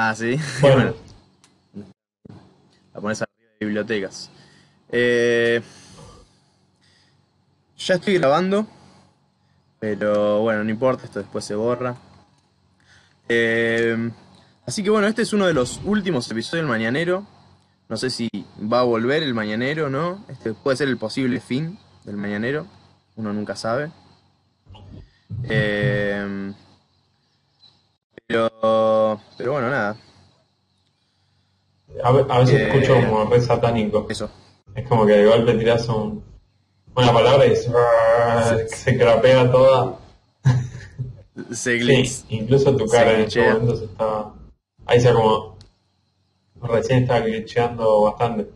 Ah, sí. Bueno, La pones arriba de bibliotecas. Eh, ya estoy grabando, pero bueno, no importa, esto después se borra. Eh, así que bueno, este es uno de los últimos episodios del Mañanero. No sé si va a volver el Mañanero o no. Este puede ser el posible fin del Mañanero. Uno nunca sabe. Eh, pero, pero bueno, nada. a, ve- a veces Eh, escucho como re satánico. Eso. Es como que de golpe tirás un, una palabra y se, se crapea toda. Se Sí, glitch. incluso tu cara en este momento se estaba. Ahí se como. Recién estaba glitcheando bastante.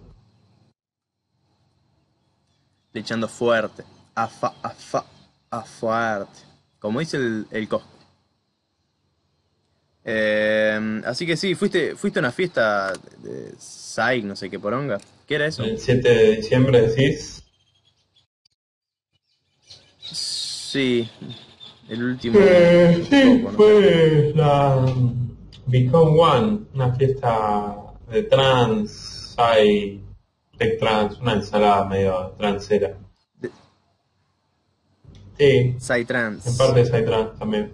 Le echando fuerte. A fa, a fa, a fuerte. Como dice el, el Cosco. Eh, así que sí, fuiste, fuiste a una fiesta de Sai, no sé qué poronga. ¿Qué era eso? El 7 de diciembre decís. Sí, el último. Eh, sí, poco, ¿no? fue la Become One, una fiesta de trans, hay tech trans, una ensalada medio transera. De- Sí, Sai Trans. en parte hay trans también.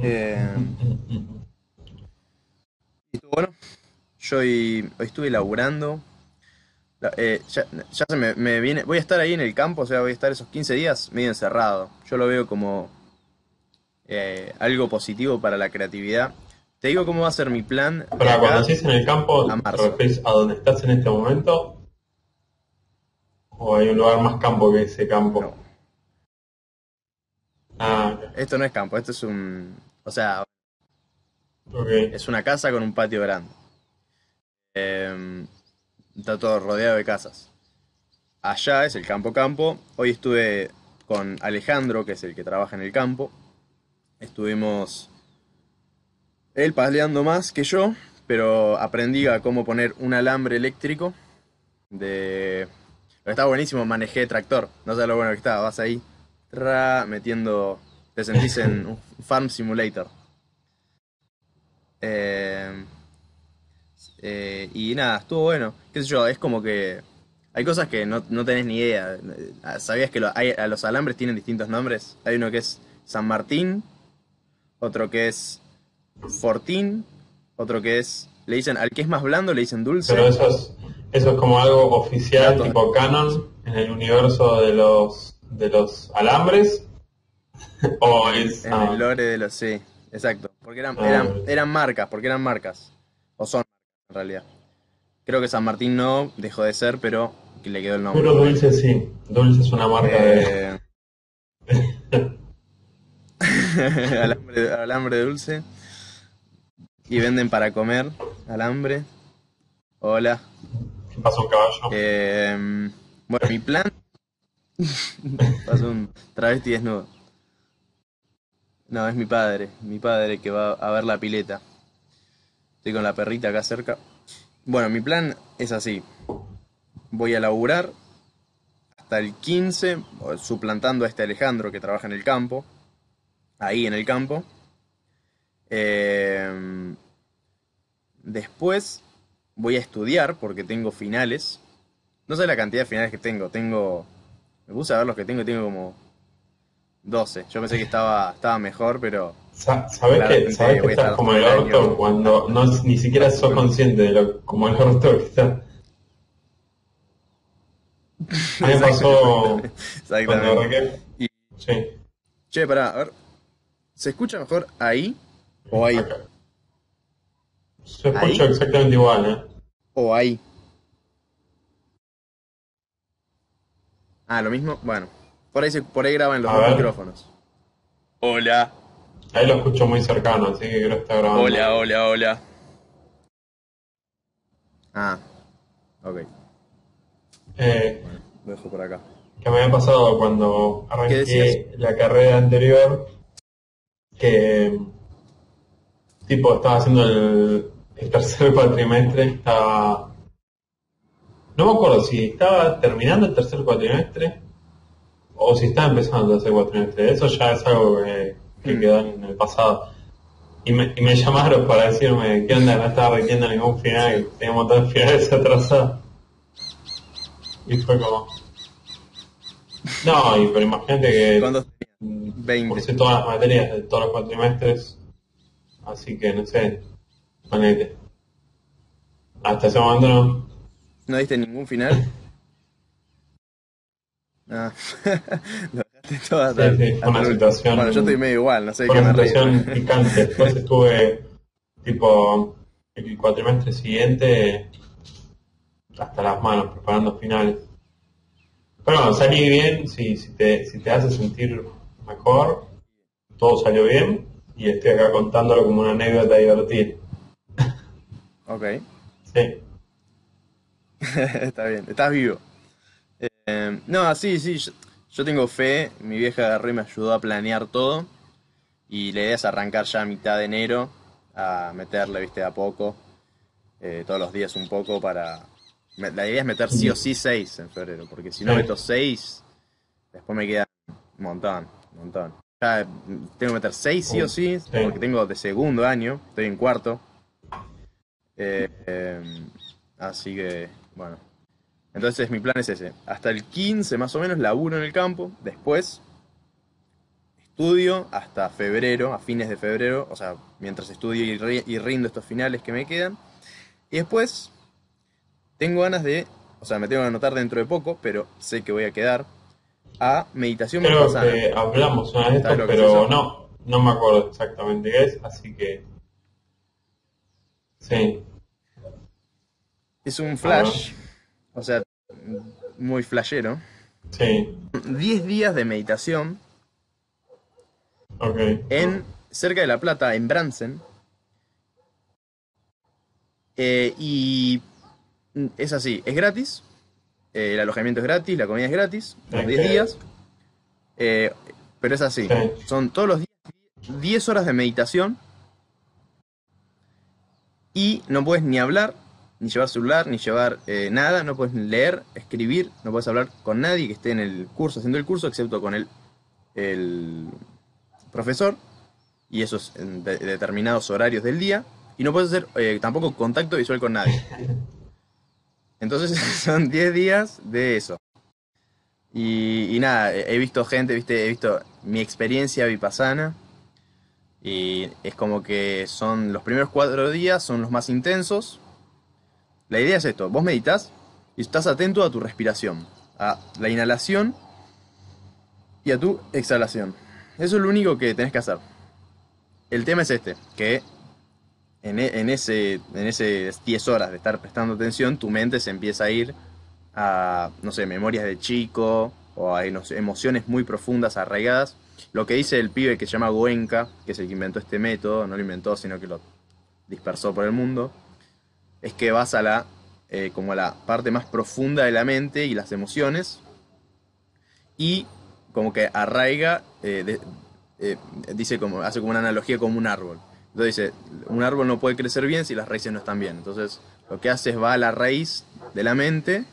Eh, y bueno. Yo hoy, hoy estuve laburando. La- eh, ya, ya se me, me viene. Voy a estar ahí en el campo, o sea, voy a estar esos 15 días medio encerrado. Yo lo veo como eh, algo positivo para la creatividad. Te digo cómo va a ser mi plan. Para cuando decís en el campo, a ¿te referís a donde estás en este momento? ¿O hay un lugar más campo que ese campo? No. Ah. Esto no es campo, esto es un. O sea, es una casa con un patio grande. Eh, está todo rodeado de casas. Allá es el campo campo. Hoy estuve con Alejandro, que es el que trabaja en el campo. Estuvimos él paleando más que yo, pero aprendí a cómo poner un alambre eléctrico. De... Pero está buenísimo, manejé tractor. No sé lo bueno que está, vas ahí tra, metiendo... Te sentís en un Farm Simulator. Eh, eh, y nada, estuvo bueno. Qué sé yo, es como que hay cosas que no, no tenés ni idea. ¿Sabías que lo- hay- a los alambres tienen distintos nombres? Hay uno que es San Martín, otro que es Fortín, otro que es... Le dicen, al que es más blando le dicen dulce. Pero eso es, eso es como algo oficial, Datos. tipo canon, en el universo de los de los alambres. es. En ah, el lore de los... Sí, exacto. Porque eran, Ah, eran, eran marcas, porque eran marcas. O son marcas, en realidad. Creo que San Martín no, dejó de ser, pero que le quedó el nombre. pero dulce sí. Dulce es una marca de. Eh, alambre, alambre dulce. Y venden para comer alambre. Hola. ¿Qué pasó un caballo? Eh, bueno, mi plan. Pasó un travesti desnudo. No, es mi padre. Mi padre que va a ver la pileta. Estoy con la perrita acá cerca. Bueno, mi plan es así. Voy a laburar hasta el 15, o- suplantando a este Alejandro que trabaja en el campo. Ahí en el campo. Eh, después voy a estudiar porque tengo finales. No sé la cantidad de finales que tengo. Tengo. Me puse a ver los que tengo y tengo como 12. Yo pensé que estaba, estaba mejor, pero. Sa- ¿Sabés que, sabés que estás como el orto cuando no, ni siquiera sos consciente de lo como el orto que estás? A mí me pasó cuando Exactamente. arranqué. Y- Sí, Che, pará, a ver. ¿Se escucha mejor ahí o ahí? acá. Se escucha Ahí. exactamente igual, ¿eh? O ahí. Ah, lo mismo. Bueno, por ahí, se, por ahí graban los dos micrófonos. Hola, Ahí lo escucho muy cercano, así que creo que está grabando. hola, hola, hola. Ah, ok. Eh, Lo dejo por acá. que me había pasado cuando ¿Qué arranqué la carrera anterior, que tipo estaba haciendo el, el tercer cuatrimestre, estaba... No me acuerdo si estaba terminando el tercer cuatrimestre o si estaba empezando el tercer cuatrimestre. Eso ya es algo que que Mm. quedó en el pasado. Y me, y me llamaron para decirme qué onda, no estaba repitiendo ningún final, tenía un montón de finales atrasados. Y fue como... No, y pero imagínate que ¿Cuántos? mm, 20. cursé todas las materias de todos los cuatrimestres, así que no sé, ponete. Hasta ese momento no. ¿No diste ningún final? Ah, lo dejaste todo hasta, Sí, sí, fue hasta una situación- Bueno, yo estoy medio igual, no sé de Fue qué una me situación picante. Después estuve, tipo, el cuatrimestre siguiente hasta las manos preparando finales. Pero bueno, salí bien, si, si, te, si te hace sentir mejor, todo salió bien y estoy acá contándolo como una anécdota divertida. Ok, Sí, está bien, estás vivo. Eh, no, sí, sí, yo, yo tengo fe, mi vieja y me ayudó a planear todo. Y la idea es arrancar ya a mitad de enero, a meterle, viste, a poco, eh, todos los días un poco para... La idea es meter sí o sí 6 en febrero, porque si no meto 6, después me queda un montón, un montón. Ya mm, tengo que meter 6 sí o sí, porque tengo de segundo año, estoy en cuarto. Eh, eh, así que, bueno. Entonces mi plan es ese. Hasta el 15 más o menos laburo en el campo. Después estudio hasta febrero, a fines de febrero. O sea, mientras estudio y, ri- y rindo estos finales que me quedan. Y después tengo ganas de, o sea, me tengo que anotar dentro de poco, pero sé que voy a quedar a meditación creo que hablamos una vez de ¿Sabes esto, lo que es pero no, no me acuerdo exactamente qué es, así que... Sí, Es un flash, o sea, muy flashero. sí, 10 días de meditación ok. en cerca de La Plata, en Bransen. Eh, y es así, es gratis. eh, el alojamiento es gratis, la comida es gratis, los 10 Ok. días. eh, pero es así, Sí. son todos los días 10 horas de meditación. Y no puedes ni hablar, ni llevar celular, ni llevar eh, nada, no puedes leer, escribir, no puedes hablar con nadie que esté en el curso, haciendo el curso, excepto con el, el profesor, y esos en de- determinados horarios del día, y no puedes hacer eh, tampoco contacto visual con nadie. Entonces son 10 días de eso. Y, y nada, he he visto gente, viste, he visto mi experiencia vipassana. Y es como que son los primeros cuatro días, son los más intensos. La idea es esto, vos meditas y estás atento a tu respiración, a la inhalación y a tu exhalación. Eso es lo único que tenés que hacer. El tema es este, que en, e- en ese, en ese 10 horas de estar prestando atención, tu mente se empieza a ir a, no sé, memorias de chico o a emociones muy profundas, arraigadas. Lo que dice el pibe que se llama Goenka, que es el que inventó este método, no lo inventó, sino que lo dispersó por el mundo, es que vas a la, eh, como a la parte más profunda de la mente y las emociones y como que arraiga, eh, eh, dice como, hace como una analogía como un árbol. Entonces dice, un árbol no puede crecer bien si las raíces no están bien. Entonces lo que hace es va a la raíz de la mente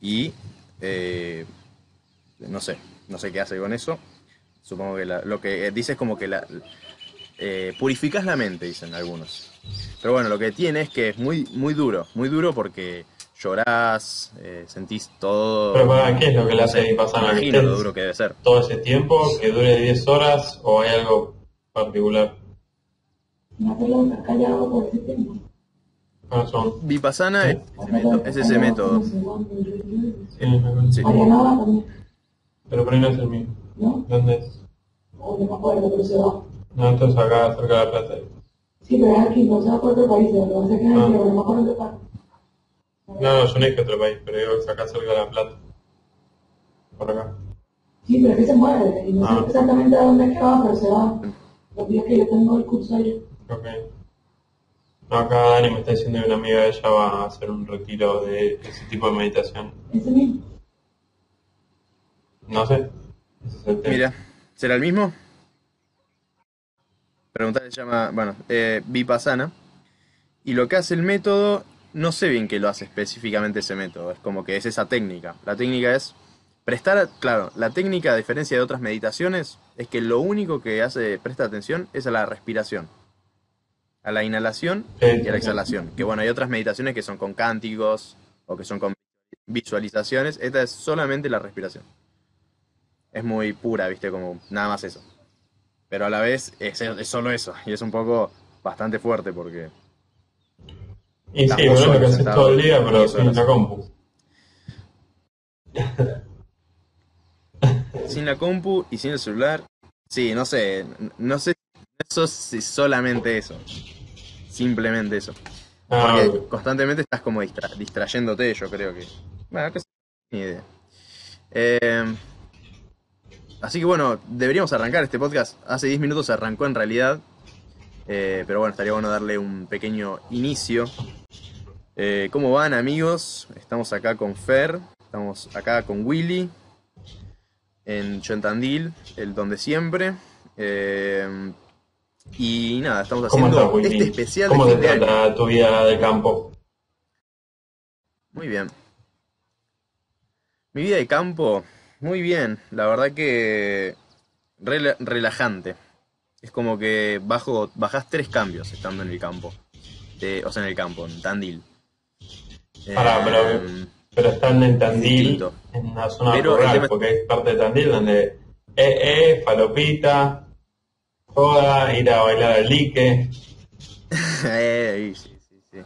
y no sé, no sé qué hace con eso. Supongo que la- lo que dice es como que la, purificas la mente, dicen algunos. Pero bueno, lo que tiene es que es muy, muy duro, muy duro porque llorás, eh, sentís todo. Pero para, ¿qué es lo que le hace Vipassana? ¿Que Imagino lo duro que debe ser. todo ese tiempo, que dure 10 horas o hay algo particular? No te lo estás callado por ese tiempo. ¿Cuáles son? Vipassana es, ese método- es ese método. Sí, me acuerdo. Sí. Pero por ahí no es el mío. ¿no? ¿Dónde es? O no me acuerdo, pero se va. No, entonces acá, cerca de la plata. Sí, pero es aquí, no se va por otro país, lo que pasa es que Ah. no me acuerdo de parte. No, no, yo no dije otro país, pero digo que acá cerca de la plata. Por acá. Sí, pero es que se mueve, y no Ah. sé exactamente a dónde es que va, pero se va. Los días que yo tengo el curso allá. Ok. No, acá Dani me está diciendo que una amiga de ella va a hacer un retiro de ese tipo de meditación. Ese mismo. No sé. Ese es el tema. Mira, ¿será el mismo? Preguntar se llama, bueno, eh, Vipassana. Y lo que hace el método, no sé bien qué lo hace específicamente ese método. Es como que es esa técnica. La técnica es prestar, claro, la técnica, a diferencia de otras meditaciones, es que lo único que hace, presta atención es a la respiración. A la inhalación y a la exhalación. Que bueno, hay otras meditaciones que son con cánticos o que son con visualizaciones. Esta es solamente la respiración. Es muy pura, viste, como nada más eso. Pero a la vez es, es solo eso. Y es un poco bastante fuerte porque Y sí, bueno, lo que haces todo el día, pero sin la compu. sin la compu y sin el celular, sí, no sé, no sé eso si solamente eso. Simplemente eso. Ah, Porque constantemente estás como distra- distrayéndote, yo creo que. Bueno, sé, ni idea. Eh, así que bueno, deberíamos arrancar este podcast. Hace 10 minutos se arrancó en realidad. Eh, pero bueno, estaría bueno darle un pequeño inicio. Eh, ¿Cómo van amigos? Estamos acá con Fer, estamos acá con Willy, en Chontandil, el donde siempre. Eh, y nada, estamos ¿Cómo haciendo Willy? este especial ¿Cómo de te fin de año. trata tu vida de campo? Muy bien. Mi vida de campo, muy bien. La verdad que rela- relajante. Es como que bajo, bajás tres cambios estando en el campo. Eh, o sea, en el campo, en Tandil. Pará, pero- Em, Pero están en Tandil, Distinto. en una zona Pero rural, tema- porque hay parte de Tandil donde eh, eh, falopita, joda, ir a bailar al lique. eh, sí, sí, sí.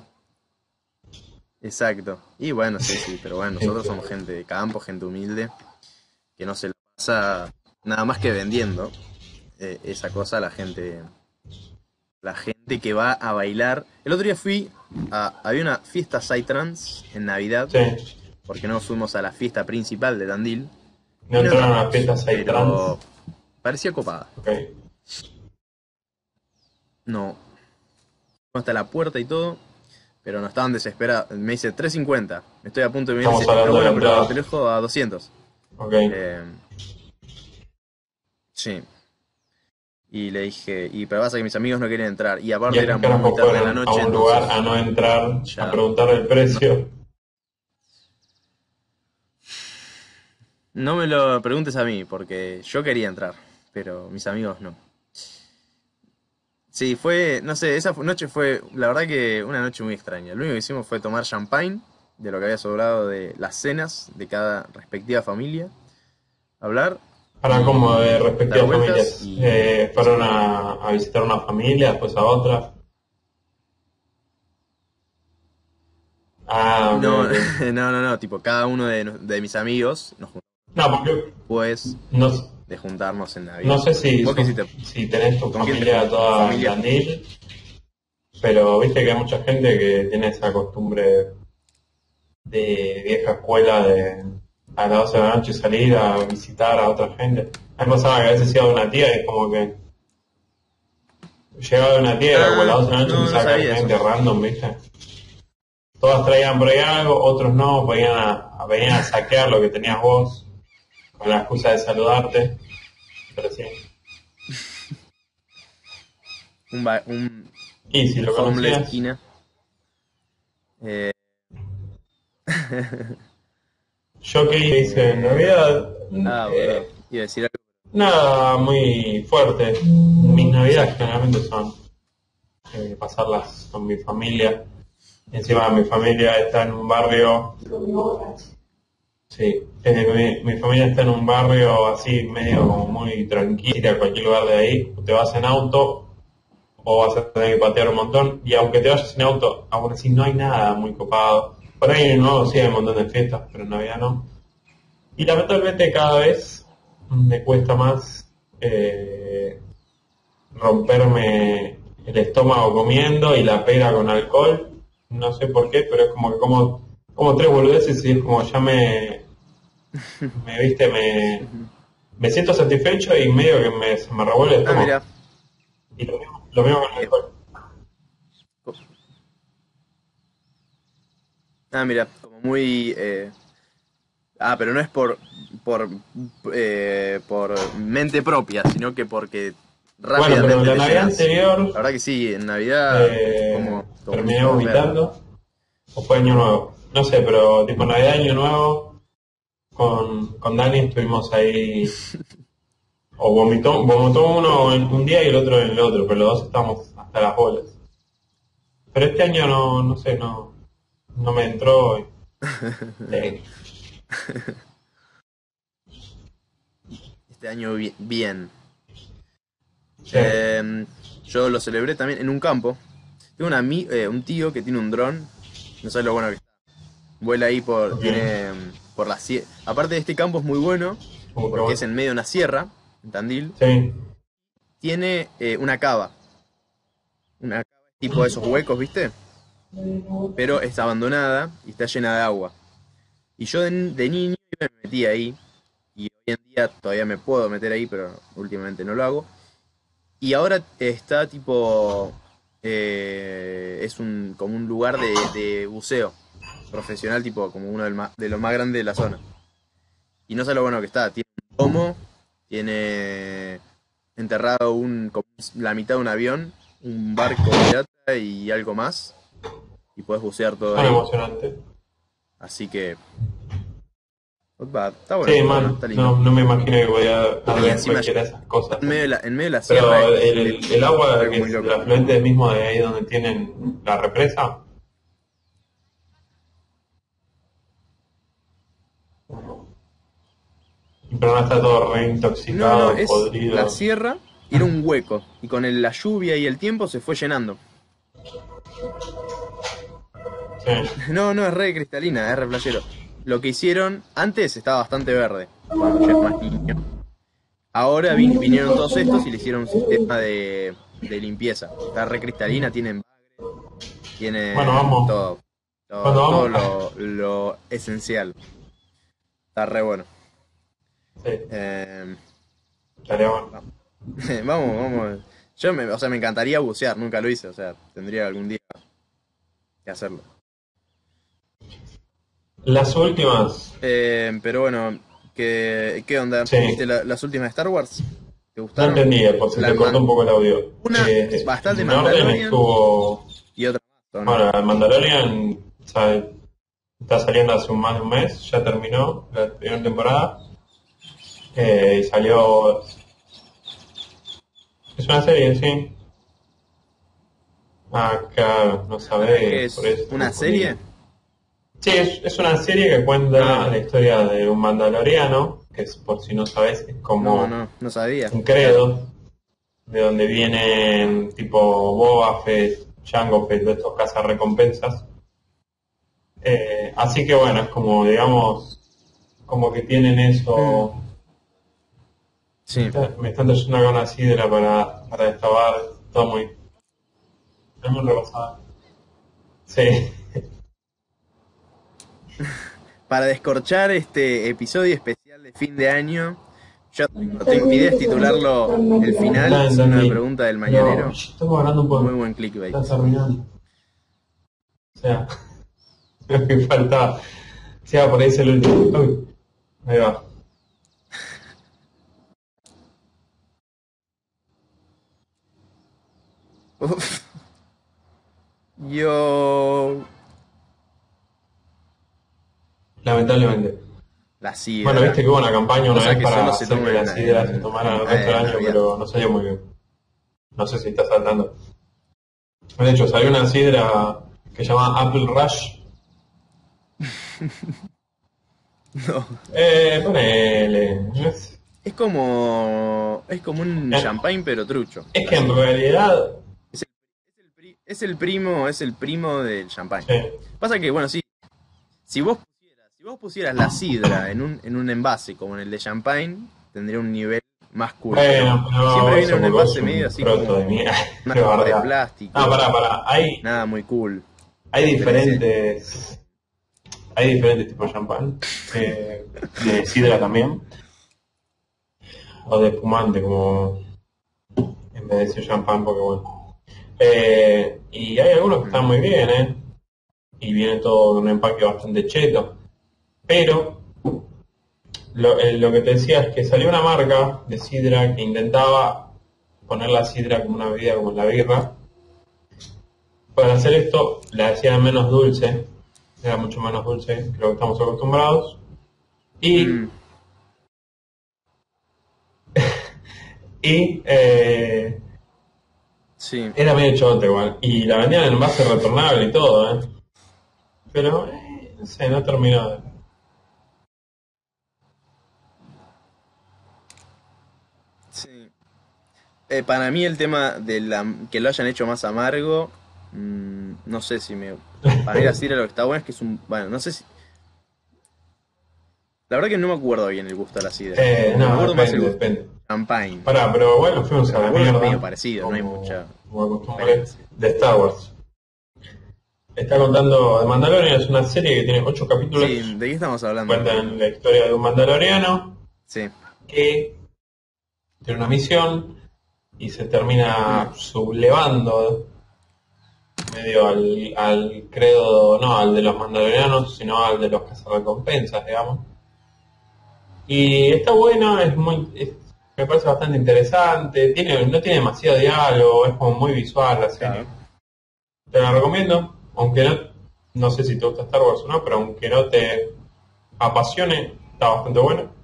Exacto. Y bueno, sí, sí, pero bueno, nosotros somos gente de campo, gente humilde, que no se lo pasa nada más que vendiendo eh, esa cosa a la gente. La gente que va a bailar. El otro día fui a. Había una fiesta Psytrance en Navidad, Sí, porque no fuimos a la fiesta principal de Tandil. no entraron a fiestas ahí pero Parecía copada. Ok. No. Hasta la puerta y todo. Pero no estaban desesperados. Me dice 3.50. Estoy a punto de Estamos dice, hablando "Está de la pero entrada". te lo dejo a 200. Ok. Eh, sí. Y le dije, y pero pasa que mis amigos no quieren entrar. Y aparte era muy tarde de la noche. a un lugar a no entrar, Ya. a preguntar el precio. No me lo preguntes a mí, porque yo quería entrar, pero mis amigos no. Sí, fue, no sé, esa noche fue, la verdad que una noche muy extraña. Lo único que hicimos fue tomar champagne, de lo que había sobrado de las cenas de cada respectiva familia, hablar. Para como de respectivas familias. y- Eh, fueron a, a visitar una familia, después a otra. Ah, No, no, no, no, tipo, cada uno de, de mis amigos nos juntamos No, porque no, de juntarnos en Navidad. no sé si, si tenés tu ¿Con quién te familia toda ¿Familia? Pero viste que hay mucha gente que tiene esa costumbre de vieja escuela de a las 12 de la noche salir a visitar a otra gente. A mí me pasaba que a veces iba de una tía y es como que llegaba de una tía y como a las 12 de la noche Ah, no, empezaba no a caer sabía gente eso. random, viste. Todas traían por ahí algo, otros no, venían a, venían a saquear lo que tenías vos, con la excusa de saludarte. Pero sí. Un, un Y si lo conocías, esquina. Eh, yo que hice en Navidad, ah, eh, decir algo. nada muy fuerte. Mis Navidades generalmente son eh, pasarlas con mi familia. Encima mi familia está en un barrio Sí, eh, mi, mi familia está en un barrio así medio como muy tranquilo, ir a cualquier lugar de ahí, te vas en auto o vas a tener que patear un montón y aunque te vayas en auto, aún así no hay nada muy copado. Por ahí en nuevo sí hay un montón de fiestas, pero en Navidad no. Y lamentablemente cada vez me cuesta más eh, romperme el estómago comiendo y la pera con alcohol. No sé por qué, pero es como que como, como tres boludeces y es como ya me, me viste, me, me siento satisfecho y medio que me, se me revuelve el Ah, estómago. Y lo mismo, lo mismo con el alcohol. Ah, mira, como muy... eh, Ah, pero no es por por eh, por mente propia, sino que porque Bueno, rápidamente pero la te Navidad anterior La verdad que sí, en Navidad eh, como, como terminé vomitando o fue año nuevo. No sé, pero tipo Navidad, año nuevo, con, con Dani estuvimos ahí. O vomitó, vomitó uno en un día y el otro en el otro, pero los dos estábamos hasta las bolas. Pero este año no, no sé, no, no me entró. y- Eh, Este año bi- bien. sí. Eh, yo lo celebré también en un campo. Tengo un, ami- eh, un tío que tiene un dron. No sabes lo bueno que está. Vuela ahí por, tiene, mm, por la sierra. Aparte de este campo es muy bueno porque bueno. es en medio de una sierra, en Tandil. Sí, Tiene eh, una cava. Una cava tipo esos huecos, ¿viste? Pero está abandonada y está llena de agua. Y yo de, niño me metí ahí. Y hoy en día todavía me puedo meter ahí, pero últimamente no lo hago. Y ahora está tipo. eh, es un como un lugar de, buceo profesional, tipo como uno de los más grandes de la zona. Y no sé lo bueno que está. Tiene un domo, tiene enterrado un, la mitad de un avión, un barco pirata y algo más. Y puedes bucear todo tan ahí. emocionante. Así que. está bueno. Sí, man, está lindo. no, no me imagino que voy a hacer cualquiera de esas cosas. En medio de la, en medio de la Pero sierra. el, el agua, que es el afluente mismo de ahí donde tienen la represa. Pero no está todo reintoxicado, no, es podrido. la sierra era un hueco. Y con el- la lluvia y el tiempo se fue llenando. No, no, es re cristalina, es re playero. Lo que hicieron, antes estaba bastante verde, cuando más niño. Ahora vin- vinieron todos estos y le hicieron un sistema de, de limpieza. Está re cristalina, tienen tiene Bueno, vamos. todo. Todo, Cuando todo vamos. lo, lo esencial. Está re bueno. Sí, Eh, estaría bueno. vamos, vamos. Yo, me, o sea, me encantaría bucear, nunca lo hice, o sea, tendría algún día que hacerlo. Las últimas, Eh, pero bueno, ¿qué, qué onda? Sí. ¿Viste la- las últimas de Star Wars? ¿Te no gustaron? entendía, por si La te cortó un poco el audio. Una Eh, bastante Mandalorian. estuvo Y otra más, ¿o no? Bueno, Mandalorian sea, está saliendo hace un- más de un mes, ya terminó la primera temporada. Eh, y salió. Es una serie, sí. Claro, no ¿Qué sabés. es? por eso ¿Una serie? Sí, es, es una serie que cuenta Ah. la historia de un mandaloriano, que es, por si no sabes, es como No, no, no sabía. un credo, de donde vienen tipo Boba Fett, Jango Fett, de estos cazarrecompensas. Eh, así que bueno, es como, digamos, como que tienen eso. Sí. Me están trayendo acá una sidra para, para destabar, todo muy. Es muy rebasada. Sí, Para descorchar este episodio especial de fin de año, yo tengo, mi idea es titularlo El final, es una pregunta del mañanero. Estamos hablando un poco. Muy buen clickbait. Está terminando. O sea, me faltaba. O sea, por ahí es el último. Uy, ahí va. Uf. Yo... Lamentablemente. La sidra. Bueno, viste que hubo una campaña una vez para se hacer que sidras en- se tomaran el resto del año, pero no salió muy bien. No sé si está saltando. De hecho, salió una sidra que se llama Apple Rush. No. Eh, ponele. Es, Es como... Es como un Eh. champagne pero trucho. es que en realidad. Es el, pri- es el primo, es el primo del champagne. Sí, Pasa que, bueno, sí. Si vos si vos pusieras la sidra en un, en un envase como en el de champagne, tendría un nivel más cool. bueno, pero. Siempre viene un envase medio así como- de mierda. Una de plástico. Ah, pará, pará. Hay, Nada muy cool. hay diferentes. Hay diferentes tipos de champán. eh, de sidra también. O de espumante, como. En vez de decir champán, porque bueno. Eh, y hay algunos que están muy bien, ¿eh? Y viene todo en un empaque bastante cheto. Pero. Lo, eh, lo que te decía es que salió una marca de sidra que intentaba poner la sidra como una bebida como la birra. Para hacer esto la hacían menos dulce, era mucho menos dulce que lo que estamos acostumbrados. Y, Mm, y eh, sí. era medio chote igual. Y la vendían en envase retornable y todo, ¿eh? Pero, eh, no sé, no terminó. de- Sí. Eh, para mí el tema de la, que lo hayan hecho más amargo, mm, no sé si me... Para mí la sidra lo que está bueno es que es un... Bueno, no sé si... La verdad que no me acuerdo bien el gusto de la sidra. Eh, me no, acuerdo más el depende, depende. champagne. Pará, pero bueno, fuimos a la mierda. medio parecido, no hay mucha Como de Star Wars. Está contando, Mandalorian es una serie que tiene ocho capítulos. Sí, ¿de qué estamos hablando? Cuentan la historia de un mandaloriano Sí, que tiene una misión y se termina sublevando medio al, al credo, no al de los mandalorianos, sino al de los cazarrecompensas, digamos. Y está bueno, es muy, es- me parece bastante interesante, tiene, no tiene demasiado diálogo, es como muy visual la serie. Claro. Te la recomiendo, aunque no, no sé si te gusta Star Wars o no, pero aunque no te apasione, está bastante bueno.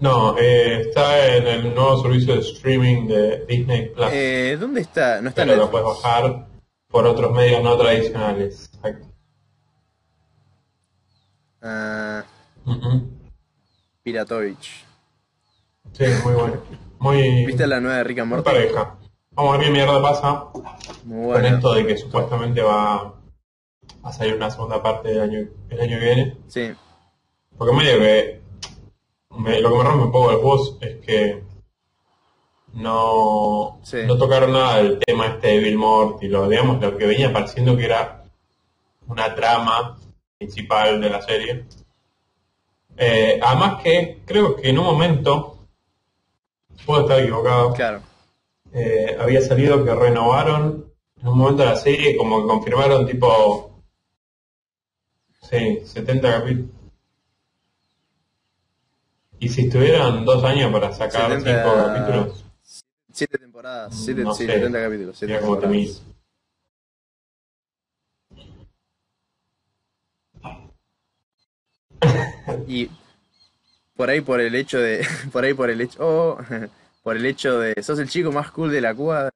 No, eh, está en el nuevo servicio de streaming de Disney Plus, Eh, ¿Dónde está? No está en pero lo Netflix. puedes bajar por otros medios no tradicionales. Ah, Ujú. Piratovich. Sí, muy bueno. Muy, ¿Viste la nueva de Rick and Morty? pareja. Vamos a ver qué mierda pasa Muy con buena. esto de que supuestamente va a salir una segunda parte del año, el año que viene. Sí, Porque medio que me- lo que me rompe un poco el bus es que no, Sí. no tocaron nada del tema este de Bill Morty, lo, digamos, lo que venía pareciendo que era una trama principal de la serie. Eh, además que creo que en un momento, puedo estar equivocado, claro. eh, había salido que renovaron en un momento de la serie, como que confirmaron tipo, sí, 70 capítulos. Y si estuvieran dos años para sacar 70 cinco capítulos, Siete temporadas, siete, No sí, sé. 70 capítulos. Siete temporadas. Y por ahí por el hecho de, por ahí por el hecho, oh, por el hecho de, sos el chico más cool de la cuadra.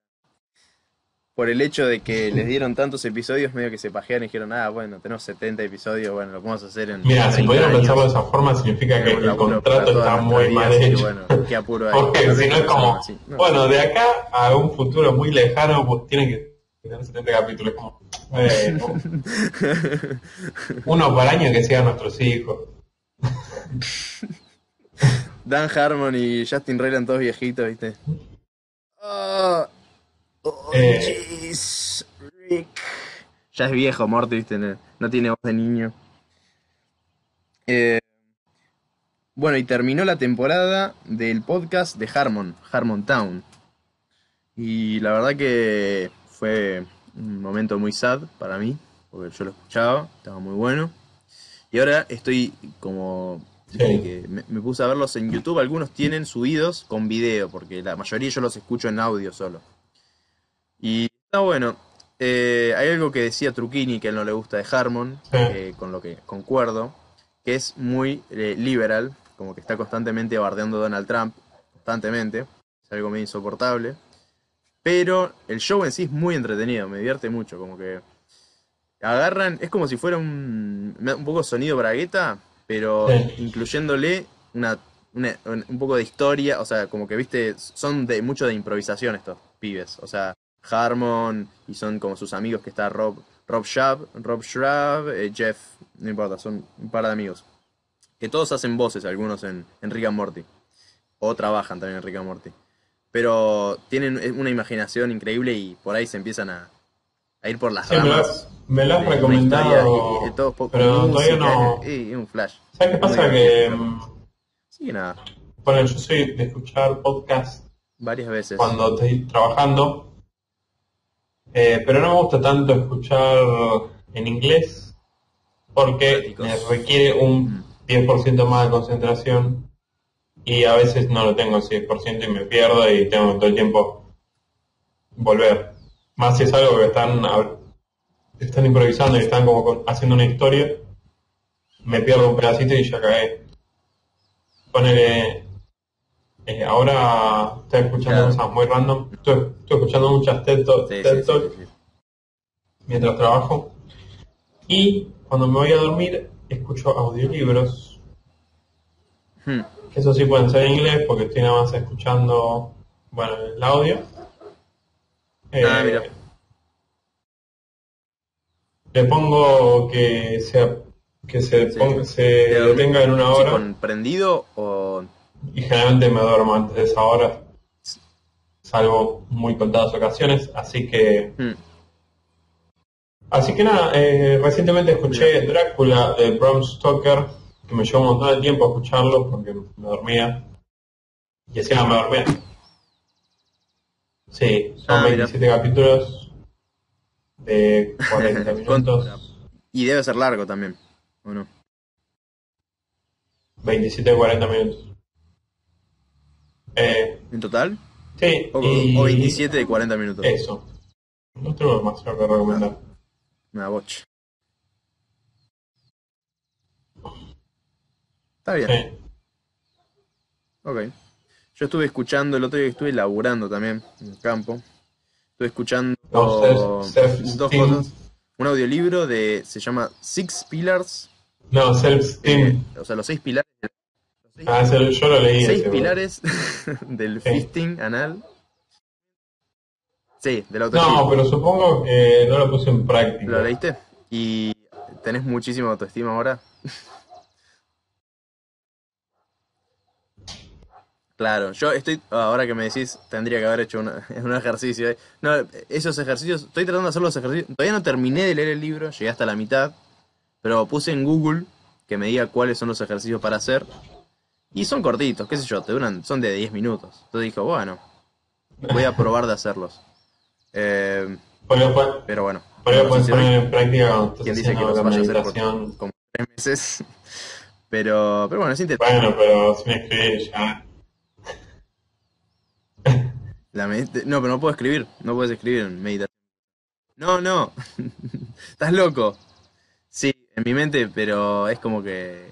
Por el hecho de que les dieron tantos episodios, medio que se pajearon y dijeron, ah, bueno, tenemos 70 episodios, bueno, lo podemos hacer en Mira, si 30 pudieran años". pensarlo de esa forma, significa que el contrato para está muy mal hecho. Bueno, qué apuro hay. Porque No si no es como, así. No, bueno, de acá a un futuro muy lejano, pues tiene que tener 70 capítulos. Como, eh, uno por año que sean nuestros hijos. Dan Harmon y Justin Roiland todos viejitos, ¿viste? Oh, oh, Eh. jeez, Rick. Ya es viejo, Morty, ¿viste? No, no tiene voz de niño. Eh, bueno, y terminó la temporada del podcast de Harmon, Harmon Town. Y la verdad que fue un momento muy sad para mí, porque yo lo escuchaba, estaba muy bueno. Y ahora estoy como Sí. que me, me puse a verlos en YouTube. Algunos tienen subidos con video, porque la mayoría yo los escucho en audio solo. Y está bueno. Eh, hay algo que decía Trucchini que a él no le gusta de Harmon, Sí. eh, con lo que concuerdo, que es muy eh, liberal, como que está constantemente bardeando a Donald Trump, constantemente. Es algo medio insoportable. Pero el show en sí es muy entretenido, me divierte mucho, como que agarran, es como si fuera un, un poco sonido bragueta, pero Sí. incluyéndole una, una- un un poco de historia, o sea, como que viste, son de mucho de improvisación estos pibes, o sea, Harmon y son como sus amigos que está Rob, Rob Schraub, Rob Schraub, eh, Jeff, no importa, son un par de amigos. Que todos hacen voces, algunos en, en Rick and Morty. O trabajan también en Rick and Morty. Pero tienen una imaginación increíble y por ahí se empiezan a, a ir por las Sí, me lo, ramas. me lo has recomendado. y- y todo poco pero todavía no. y, y un flash. ¿Sabes qué pasa? Que, mm, Sí, que nada, bueno, yo soy de escuchar podcast varias veces. cuando estoy trabajando, eh, pero no me gusta tanto escuchar en inglés porque requiere un 10% más de concentración y a veces no lo tengo el 100% y me pierdo y tengo todo el tiempo volver. Más si es algo que están están improvisando y están como con- haciendo una historia, me pierdo un pedacito y ya cagué. Ponele, eh, ahora estoy escuchando Claro. cosas muy random, estoy, estoy escuchando muchas TED, Talk- Sí, TED sí, sí, Talk sí, sí. mientras trabajo y cuando me voy a dormir escucho audiolibros, Hmm. que eso sí pueden ser en inglés porque estoy nada más escuchando, bueno, el audio. Ah, Eh, mira. Le pongo que se, que se, detenga en una Sí, hora con prendido o y generalmente me duermo antes de esa hora, salvo muy contadas ocasiones, así que Hmm. así que nada, eh, recientemente escuché Drácula de Bram Stoker, que me llevó un montón de tiempo escucharlo porque me dormía y encima me dormía. Sí, son Ah, mira. 27 capítulos de 40 minutos, Y debe ser largo también, ¿o no? 27 de 40 minutos. Eh, ¿En total? sí, O, y o 27 de 40 minutos. Eso. No tengo demasiado que recomendar. Una bocha. Está bien, Sí. ok. Yo estuve escuchando, el otro día que estuve laburando también en el campo. Estuve escuchando No, self- self- dos esteem. cosas. Un audiolibro de, se llama Six Pillars, No, eh, self-esteem. o sea, los seis pilares. Seis- Ah, ese- yo lo leí. seis pilares del Sí. fisting anal. Sí, del No, autoestima. pero supongo que no lo puse en práctica. ¿Lo leíste? ¿Y tenés muchísima autoestima ahora? Claro, yo estoy, ahora que me decís, tendría que haber hecho una- un ejercicio. eh. No, esos ejercicios, estoy tratando de hacer los ejercicios. Todavía no terminé de leer el libro, llegué hasta la mitad, pero puse en Google que me diga cuáles son los ejercicios para hacer. Y son cortitos, qué sé yo, te duran, son de 10 minutos. Entonces dijo, bueno, voy a probar de hacerlos. Eh, pero bueno. puedes si hoy- poner en práctica cuando estás ¿Quién dice que los vaya a hacer por como tres meses? Pero, pero bueno, es interesante. Bueno, pero sin escribir ya. La no, pero no puedo escribir. No puedes escribir en meditación. No, no. Estás loco. Sí, en mi mente, pero es como que.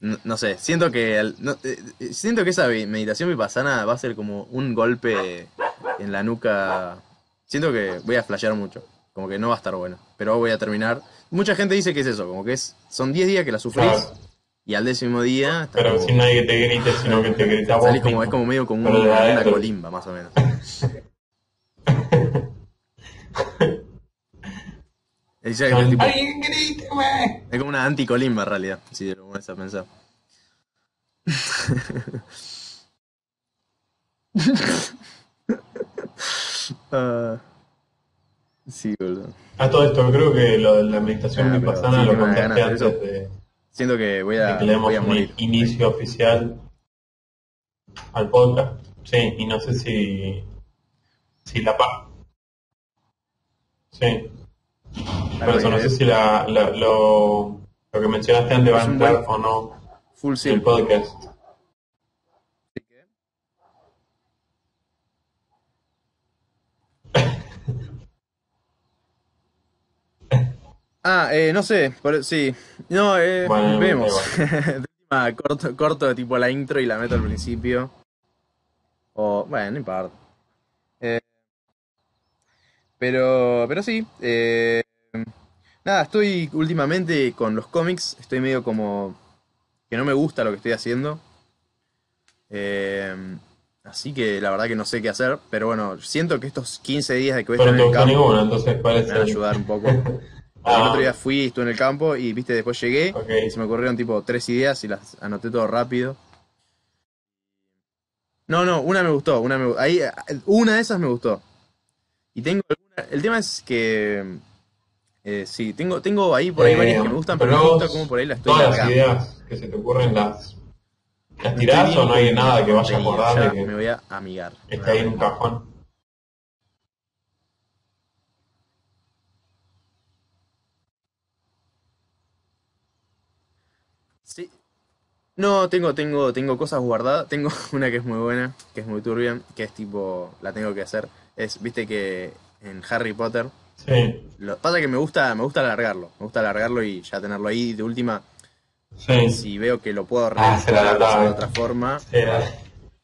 No, no sé, siento que al- no, eh, eh, siento que esa meditación vipassana va a ser como un golpe en la nuca. Siento que voy a flashear mucho. Como que no va a estar bueno. Pero voy a terminar. Mucha gente dice que es eso, como que es. Son 10 días que la sufrís Claro. y al décimo día. estás Pero como- sin nadie que te grite, sino que te grita vos como, es como medio como una colimba, más o menos. Es, como una anticolimba en realidad, si lo pones a pensar. Ah, sí, boludo. A todo esto, creo que lo de la meditación Ah, vipassana sí, lo contaste de antes de, Siento que voy a, que voy a un inicio oficial al podcast. Sí, y no sé si, si la pa... Sí, por eso no sé si la, la- lo, lo que mencionaste antes va a entrar o no Full en el podcast. Ah, eh, no sé, por- sí. No, eh, Bueno, vemos. última, corto, corto tipo la intro y la meto al principio. O, bueno, no importa. Eh, pero, pero sí. eh, nada, estoy últimamente con los cómics. Estoy medio como que no me gusta lo que estoy haciendo. Eh, así que la verdad que no sé qué hacer. Pero bueno, siento que estos 15 días de que voy a estar en el campo ninguno, entonces me parece... van a ayudar un poco. El Ah, otro día fui, estuve en el campo y viste, después llegué Ok. y se me ocurrieron tipo tres ideas y las anoté todo rápido. No, no, una me gustó, una me ahí eh, una de esas me gustó. Y tengo el tema es que eh, sí, tengo tengo ahí por ahí Eh, varias que me gustan, pero no me gusta cómo por ahí las estoy Todas las ideas que se te ocurren las, las tirás o no hay nada que vaya a acordar de me que voy a amigar. está ahí en un cajón. Sí. No, tengo, tengo, tengo cosas guardadas. Tengo una que es muy buena, que es muy turbia, que es tipo, la tengo que hacer. Es, viste que en Harry Potter Sí, Lo pasa que me gusta, me gusta alargarlo, me gusta alargarlo y ya tenerlo ahí de última. sí. Si veo que lo puedo Ah, realizar de otra forma,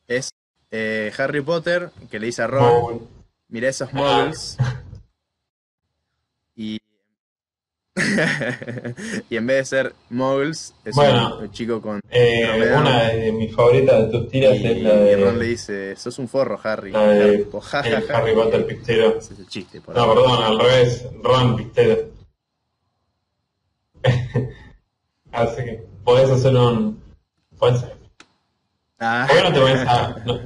es eh, Harry Potter, que le dice a Ron, Mogul. mira esos Ah. muggles. Y... y en vez de ser muggles, es Bueno. un chico con... Eh, una de mis favoritas de tus tiras y, es la y Ron le de, dice, sos un forro, Harry. la de Tipo, "Ja, ja, el ja". Harry Potter pistero. Ese es el chiste, por No, ahí. perdón, al revés, Ron pistero. Así que podés hacer un... Podés, Ah, ¿Por qué no te pones a, no,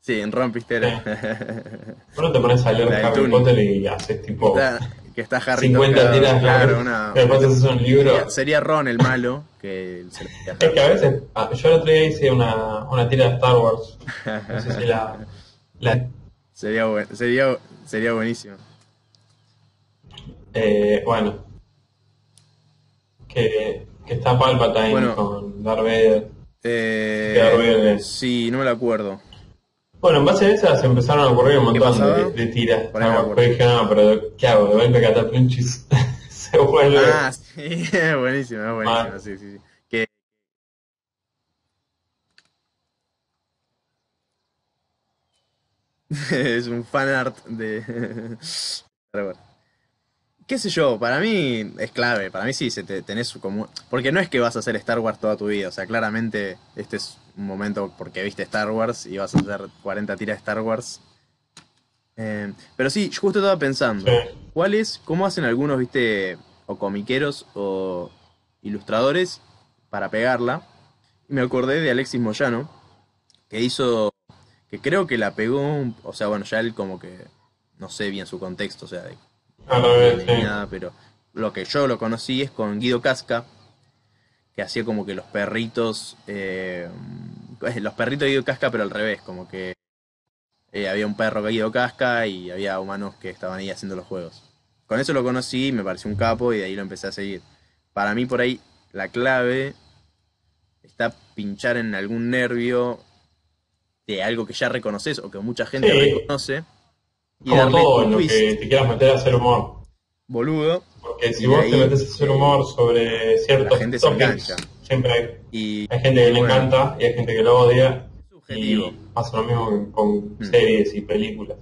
sí, en Ron Pistero. por qué no te pones a leer Harry. Potter y haces tipo Está- que está Harry 50 tocado, tiras? Claro, una... Después un libro. Sería Ron el malo, que se Es que a veces, ah, yo el otro día hice una, una tira de Star Wars. No sé si la, la Sería, buen- sería, sería buenísimo. eh, bueno, que, que está Palpatine Bueno. con Darth Vader. Eh, sí, no me lo acuerdo. Bueno, en base a esas empezaron a ocurrir un ¿Qué montón de, de tiras. No, acuerdo. pero dije, no, pero ¿qué hago? De golpe Cataplunchis se vuelve. Ah, sí, buenísimo, es buenísimo, Ah. sí, sí, sí. Que... es un fan art de... Qué sé yo, para mí es clave, para mí sí, se te, tenés como... Porque no es que vas a hacer Star Wars toda tu vida, o sea, claramente este es un momento porque viste Star Wars y vas a hacer 40 tiras de Star Wars. Eh, pero sí, yo justo estaba pensando, Sí. ¿cuáles, cómo hacen algunos, viste, o comiqueros o ilustradores para pegarla? Y me acordé de Alexis Moyano, que hizo, que creo que la pegó, o sea, bueno, ya él como que, no sé bien su contexto, o sea, de Sí. nada, pero lo que yo lo conocí es con Guido Casca, que hacía como que los perritos, eh, los perritos de Guido Casca, pero al revés, como que eh, había un perro que Guido Casca y había humanos que estaban ahí haciendo los juegos. Con eso lo conocí, me pareció un capo y de ahí lo empecé a seguir. Para mí por ahí la clave está pinchar en algún nervio de algo que ya reconoces o que mucha gente Sí. reconoce y Como todo en lo twist que te quieras meter a hacer humor. boludo Porque si vos ahí, te metes a hacer humor sobre ciertos la gente topics, siempre hay, y hay gente que le encanta y hay gente que lo odia. subjetivo. Y pasa lo mismo con, Mm. series y películas.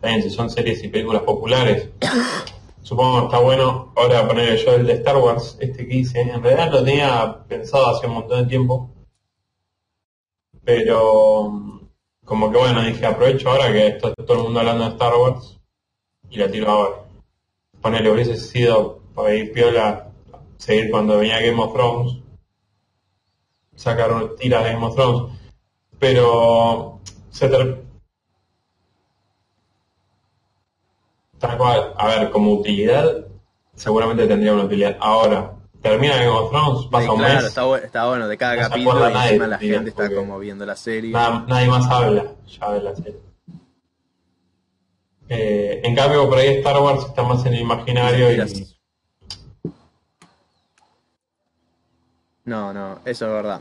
También si son series y películas populares, supongo que está bueno ahora poner yo el de Star Wars, este que hice. En realidad lo tenía pensado hace un montón de tiempo. Pero como que bueno, dije aprovecho ahora que está todo el mundo hablando de Star Wars y la tiro ahora. Ponerle hubiese sido para ir piola, seguir cuando venía Game of Thrones, sacar tiras de Game of Thrones, pero se tal cual, a ver, como utilidad, seguramente tendría una utilidad. Ahora, termina Game of Thrones, pasa Sí, un claro, mes, está, bu- está bueno de cada No capítulo y nadie, encima la gente está como viendo la serie. nada- nadie más habla ya de la serie. Eh, en cambio, por ahí Star Wars está más en el imaginario y. No, no, eso es verdad.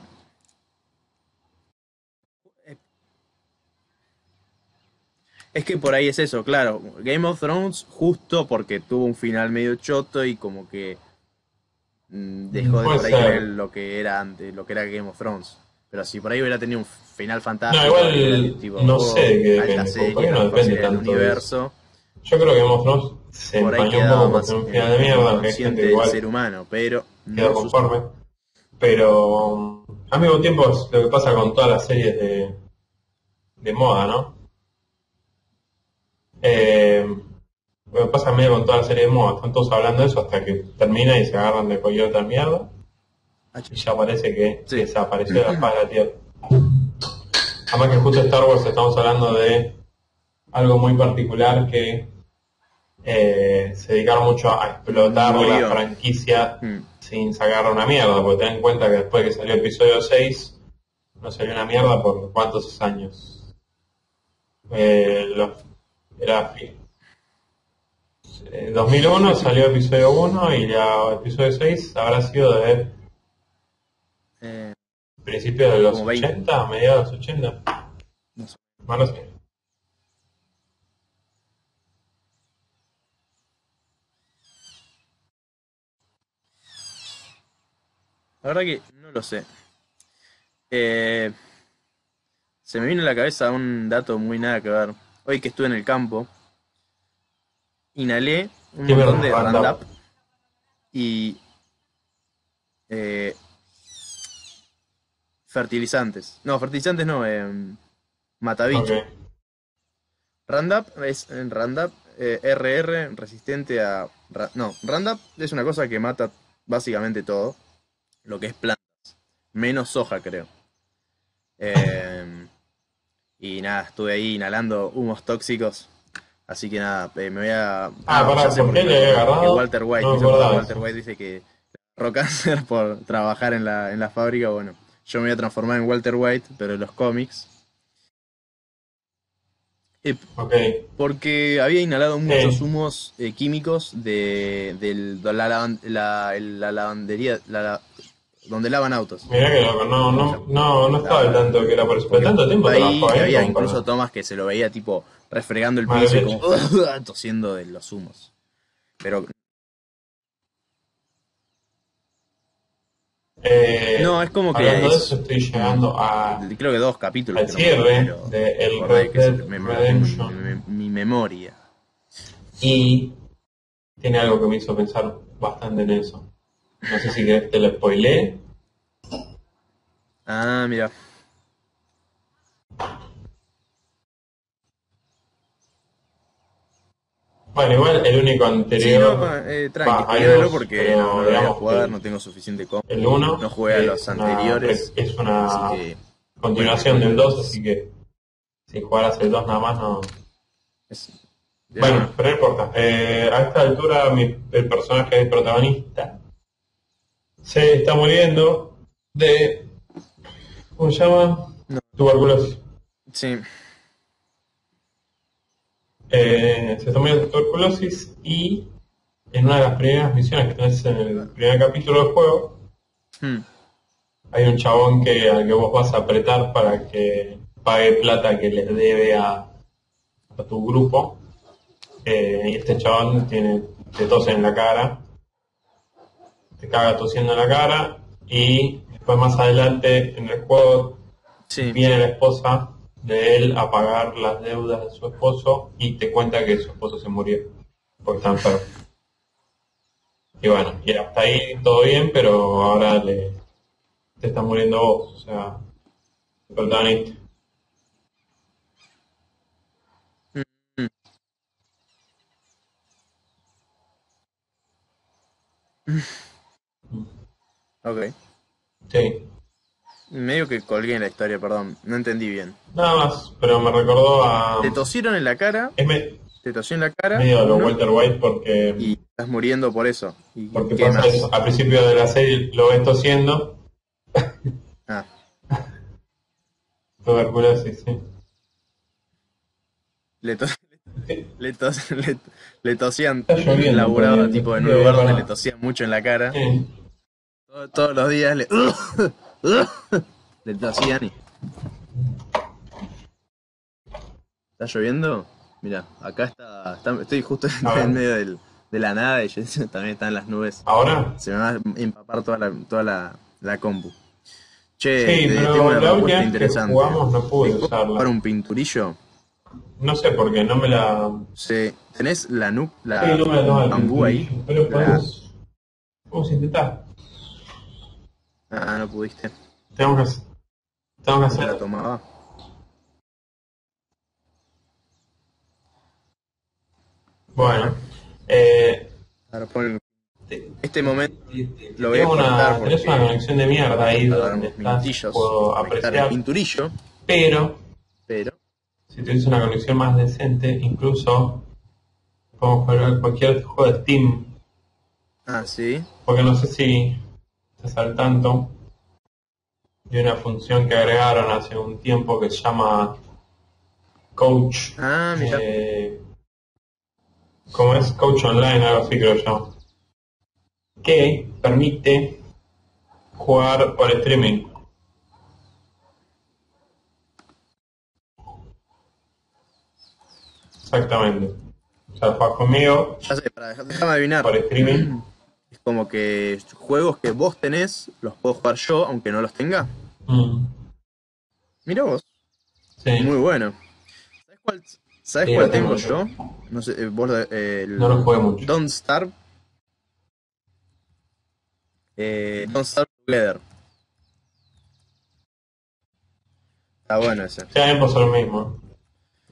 Es que por ahí es eso, claro. Game of Thrones justo porque tuvo un final medio choto y como que dejó de por ahí ser. lo que era antes, lo que era Game of Thrones. Pero si por ahí hubiera tenido un final fantástico, No, igual tipo, no oh, sé de qué alta depende, serie, porque no depende del tanto de universo. yo creo que Game of Thrones se por ahí empañó un poco más un final de mierda, que gente del igual ser humano, pero quedó no conforme. Pero al mismo tiempo es lo que pasa con todas las series de, de moda, ¿no? Eh, lo que pasa medio con todas las series de moda, están todos hablando de eso hasta que termina y se agarran de cualquier otra mierda y ya parece que Sí. desapareció de la faz de la tierra. Además que justo Star Wars estamos hablando de algo muy particular que eh, se dedicaron mucho a explotar Murió. la franquicia Mm. sin sacar una mierda, porque ten en cuenta que después que salió episodio 6, no salió una mierda por cuántos años. Eh, los- era eh, 2001 salió episodio 1 y la episodio 6 habrá sido de eh, principios de los 80, 20. mediados de los 80. No sé. La verdad que no lo sé. Eh, se me vino a la cabeza un dato muy nada que ver. Hoy que estuve en el campo, inhalé un ¿Qué montón de Roundup? Roundup y eh, fertilizantes. No, fertilizantes no, eh, matabichos. Ok. Roundup es eh, RR resistente a ra- no, Roundup es una cosa que mata básicamente todo lo que es plantas, menos soja creo. Eh, y nada, estuve ahí inhalando humos tóxicos. Así que nada, eh, me voy a. Ah, pará, ya sé ¿por qué le agarrado? Walter White, No de Walter. White dice que cáncer por trabajar en la, en la fábrica. Bueno, yo me voy a transformar en Walter White, pero en los cómics. Eh, porque había inhalado muchos Sí. humos eh, químicos de, del- de la, la- la lavandería, la- la- donde lavan autos. Mirá que loco, no, no, no, no estaba al tanto de que era por eso. Pero tanto tiempo Ahí trabajó ahí. había como para- incluso tomas que se lo veía tipo refregando el piso y como tosiendo de los humos. Pero Eh, no, es como que hablando de es- eso, estoy llegando a, creo que dos capítulos. al no cierre de El Red Dead Redemption. mi- mi- mi memoria. Y tiene algo que me hizo pensar bastante en eso. No sé si querés te lo spoileé. Ah, mira. Bueno, igual el único Sí, anterior, no, eh, tranqui, porque no, no lo voy a digamos jugar, no tengo suficiente el 1 No jugué a los anteriores. es una que continuación del 2, así que si jugaras el 2 nada más no... es- Bueno, pero no importa. Eh, a esta altura mi- el personaje del protagonista se está muriendo de... ¿Cómo se llama? No. Tuberculosis. sí. Eh, se muriendo de tuberculosis y en una de las primeras misiones que tenés en el primer capítulo del juego Hmm. hay un chabón que, al que vos vas a apretar para que pague plata que les debe a, a tu grupo. Eh, y este chabón tiene, te tose en la cara, te caga tosiendo en la cara y después más adelante en el juego Sí. viene la esposa de él a pagar las deudas de su esposo y te cuenta que su esposo se murió porque está enfermo. Y bueno, y hasta ahí todo bien, pero ahora le te estás muriendo vos, o sea, el protagonista. Ok. Sí, Medio que colgué en la historia, perdón. No entendí bien. Nada más, pero me recordó a... Te tosieron en la cara, Es me- te tosió en la cara. medio a lo Walter White porque, y estás muriendo por eso. ¿Y porque pasa eso. Al principio de la serie lo ves tosiendo, Ah, tuberculosis, sí. le, tos- le, tos- le- le tosían, lloviendo, laburaba pero- tipo en un lugar donde le tosían mucho en la cara. Sí. Todo- todos los días le, le tosían y... ¿Está lloviendo? Mira, acá está, está- estoy justo en medio del- de la nada y yo- también están las nubes. Ahora, Se me va a empapar toda la, toda la, la compu. Che, Sí, pero tengo una la propuesta vez que interesante. jugamos no pude ¿Me puedo usarla. jugar un pinturillo? no sé por qué, no me la... Sí, ¿Tenés la nu la Sí, no me la bambú ahí? Pero La- podemos... Vamos a intentar. Ah, no pudiste. Tenemos que hacer... Tenemos que ¿Se la hacer... tomaba? Bueno. Eh, Este momento Lo voy a una, tenés una conexión de mierda ahí donde estás, puedo apreciar, pinturillo, pero pero si tienes una conexión más decente, incluso podemos jugar cualquier juego de Steam, ah, sí. porque no sé si estás al tanto de una función que agregaron hace un tiempo que se llama Coach. Ah, mira. Eh, como es Coach Online, algo así creo yo, que permite jugar por streaming. Exactamente. O sea, juegas conmigo Ya sé, para, déjame adivinar. por streaming. Es como que juegos que vos tenés, los puedo jugar yo, aunque no los tenga. Mm, Mira vos, sí. muy bueno. ¿Sabes cuál, sabes Sí, cuál tengo yo? No sé, eh, vos eh, el No lo jugué mucho. Don't Starve. Eh, Don't Starve Together. Está bueno ese. Sí, a mí pasó lo mismo.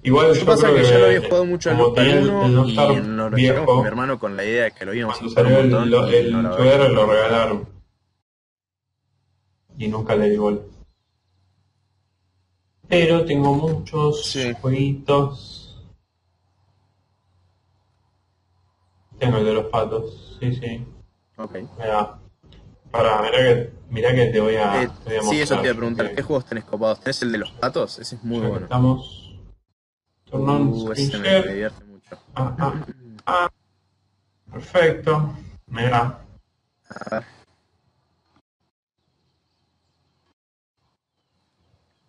Igual yo que pasa creo es que yo lo había jugado mucho al el, el No y Starve nos lo viejo, con mi hermano con la idea de que lo íbamos a usar un el, y el no lo regalaron. Y nunca le di bola. Pero tengo muchos Sí. jueguitos. Tengo el de los patos, sí, sí. Ok. Mira, para, mirá que, mirá que te voy a, Eh, te voy a sí, eso mostrar, te iba a preguntar. porque ¿Qué juegos tenés copados? ¿Tenés el de los patos? Ese es muy ya bueno. Estamos. Turn on Uh, ese me, me divierte mucho. Ah, ah, ah. Perfecto. Mira. A ver.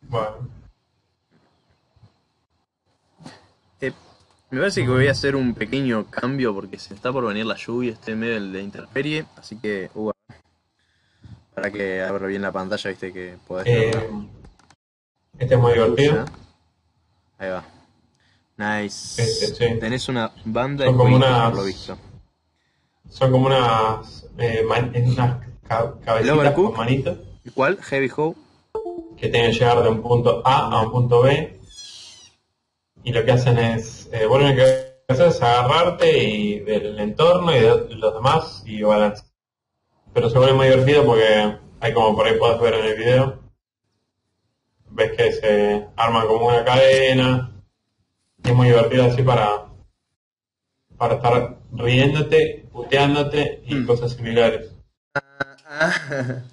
Bueno. Eh, me parece que voy a hacer un pequeño cambio porque se está por venir la lluvia, estoy en medio de intemperie, así que para que abra bien la pantalla, viste que podés Eh, este es muy divertido. Ahí va. Nice. Este, sí. Tenés una banda Son de como unas- por lo visto. Son como unas, eh, man- unas ca- cabecitas con manitos ¿Y ¿Cuál? Heavy Hoe. que tienen que llegar de un punto A a un punto B. Y lo que hacen es, eh, vos lo único que haces es agarrarte y del entorno y de los demás y balance. Pero se vuelve muy divertido porque hay como por ahí podés ver en el video. Ves que se arma como una cadena. Y es muy divertido así para, para estar riéndote, puteándote y Mm. cosas similares. Ah,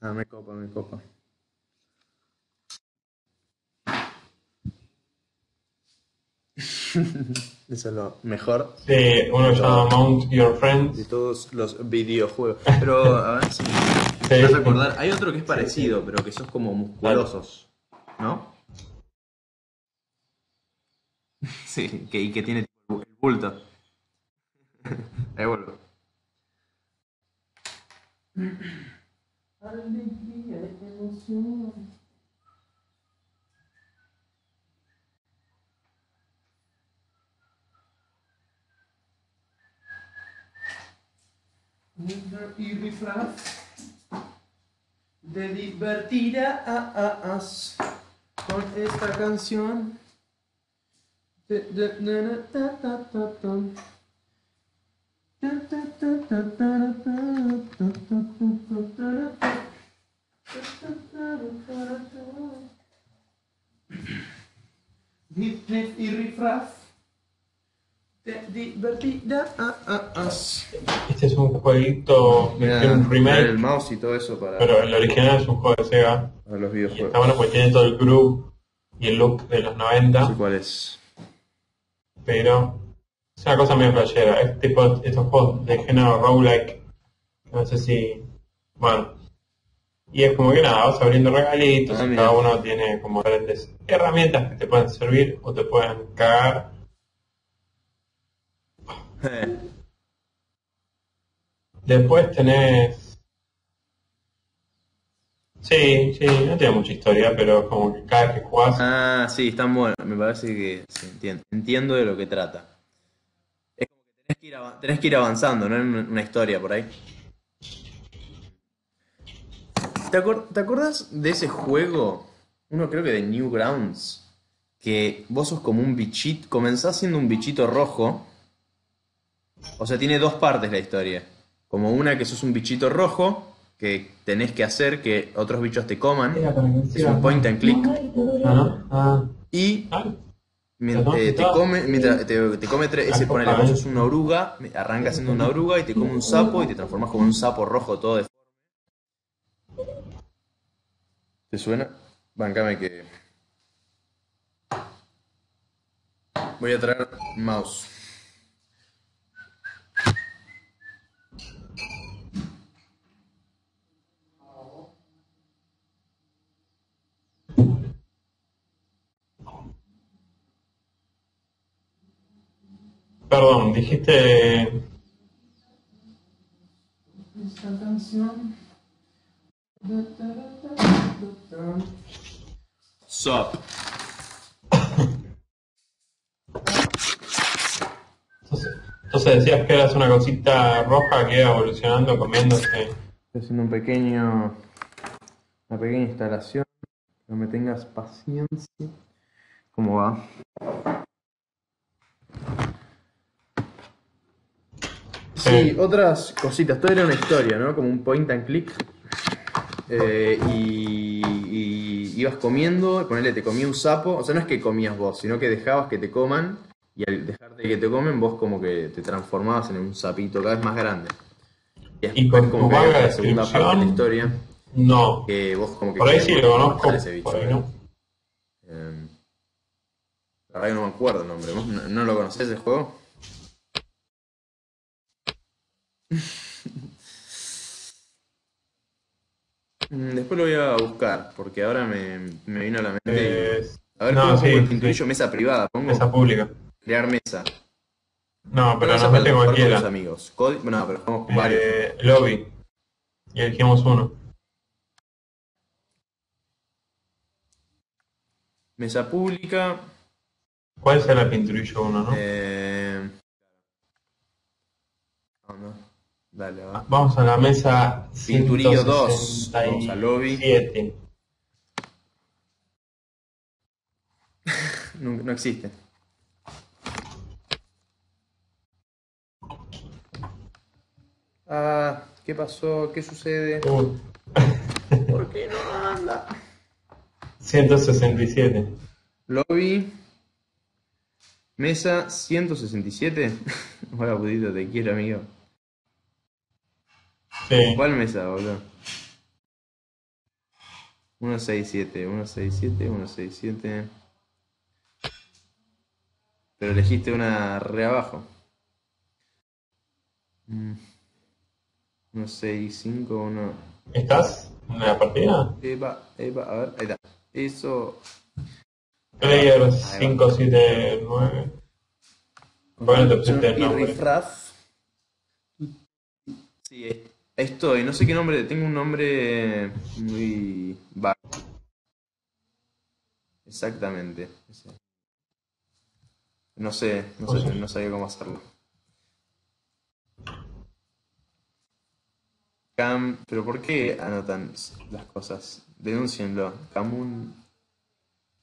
me copa, me copa. Eso es lo mejor Sí, uno llama Mount Your de Friends. todos los videojuegos. Pero, a ver si Sí. vas a acordar. Hay otro que es parecido, pero que sos como musculosos. ¿No? Sí, que, y que tiene el bulto. Ahí vuelvo. y disfraz de divertir a, as con esta canción. Hip, hip y divertida a, a, as. Este es un jueguito tiene un el remake, mouse y todo eso para, pero el original es un juego de Sega. para los Y videojuegos. está bueno porque tiene todo el groove y el look de los No sé 90, cuál es. pero es una cosa medio playera. Es tipo estos juegos de género roguelike. No sé si. Bueno. Y es como que nada, vas abriendo regalitos Ah, y cada uno tiene como diferentes herramientas que te pueden servir o te pueden cagar. Después tenés. Sí, sí, no tiene mucha historia, pero como que cada vez que jugás Ah, sí, están buenos. Me parece que entiendo, entiendo de lo que trata. Es como que tenés que ir, ava- tenés que ir avanzando, no en una historia por ahí. ¿Te, acor- te acordás de ese juego? Uno creo que de Newgrounds. Que vos sos como un bichito. Comenzás siendo un bichito rojo. O sea, tiene dos partes la historia. Como una que sos un bichito rojo. Que tenés que hacer que otros bichos te coman. Es un point and click. Ah, Y ah, eh, te come, mientras te, te come tres, ese ponele, vos sos una oruga, arranca siendo una oruga y te come un sapo y te transformas como un sapo rojo todo deforme. ¿Te suena? Bancame que. Voy a traer mouse. Perdón, dijiste. esta canción. Sup. Entonces, entonces decías que eras una cosita roja que iba evolucionando, comiéndose. Estoy haciendo un pequeño. Una pequeña instalación. No me tengas paciencia. ¿Cómo va? Sí, Sí. otras cositas. Todo era una historia, ¿no? Como un point and click. Eh, y, y ibas comiendo, ponele, te comía un sapo. O sea, no es que comías vos, sino que dejabas que te coman. Y al dejarte que te comen, vos como que te transformabas en un sapito cada vez más grande. Y con como tu que la segunda parte de la historia. No. Que vos como que Por ahí sí lo conozco, por ahí ¿eh? no. Eh, la verdad que no me acuerdo el nombre. ¿Vos no, no lo conocés ese juego? Mm, Después lo voy a buscar, porque ahora me, me vino a la mente. A ver, no, ¿cómo sí, pongo el sí. pinturillo? Mesa privada, pongo. mesa pública. Crear mesa. No, pero para mete con cualquiera. los amigos. No, pero jugamos con varios. Eh, lobby. Y elegimos uno. Mesa pública. ¿Cuál es el pinturillo uno, no? Eh... No, no. Dale, va. Vamos a la mesa Pinturillo dos. Vamos al lobby. 167. No, no existe. Ah, ¿qué pasó? ¿Qué sucede? Uh, ¿Por qué no anda? 167. Lobby. Mesa 167. Hola, putito, te quiero, amigo. Sí. ¿Cuál mesa, boludo? 167, 167, 167. Pero elegiste una re abajo. Mm. 165, 1. ¿Estás en la partida? Eva, Eva, a ver, ahí está. Eso. Player va. 579. ¿Por qué no te pusiste el Y nombre? Sí, ahí estoy. No sé qué nombre. Tengo un nombre muy vago. Exactamente. No sé, no sé, sabía cómo hacerlo. Cam, pero ¿por qué anotan las cosas? Denúncienlo. Camun,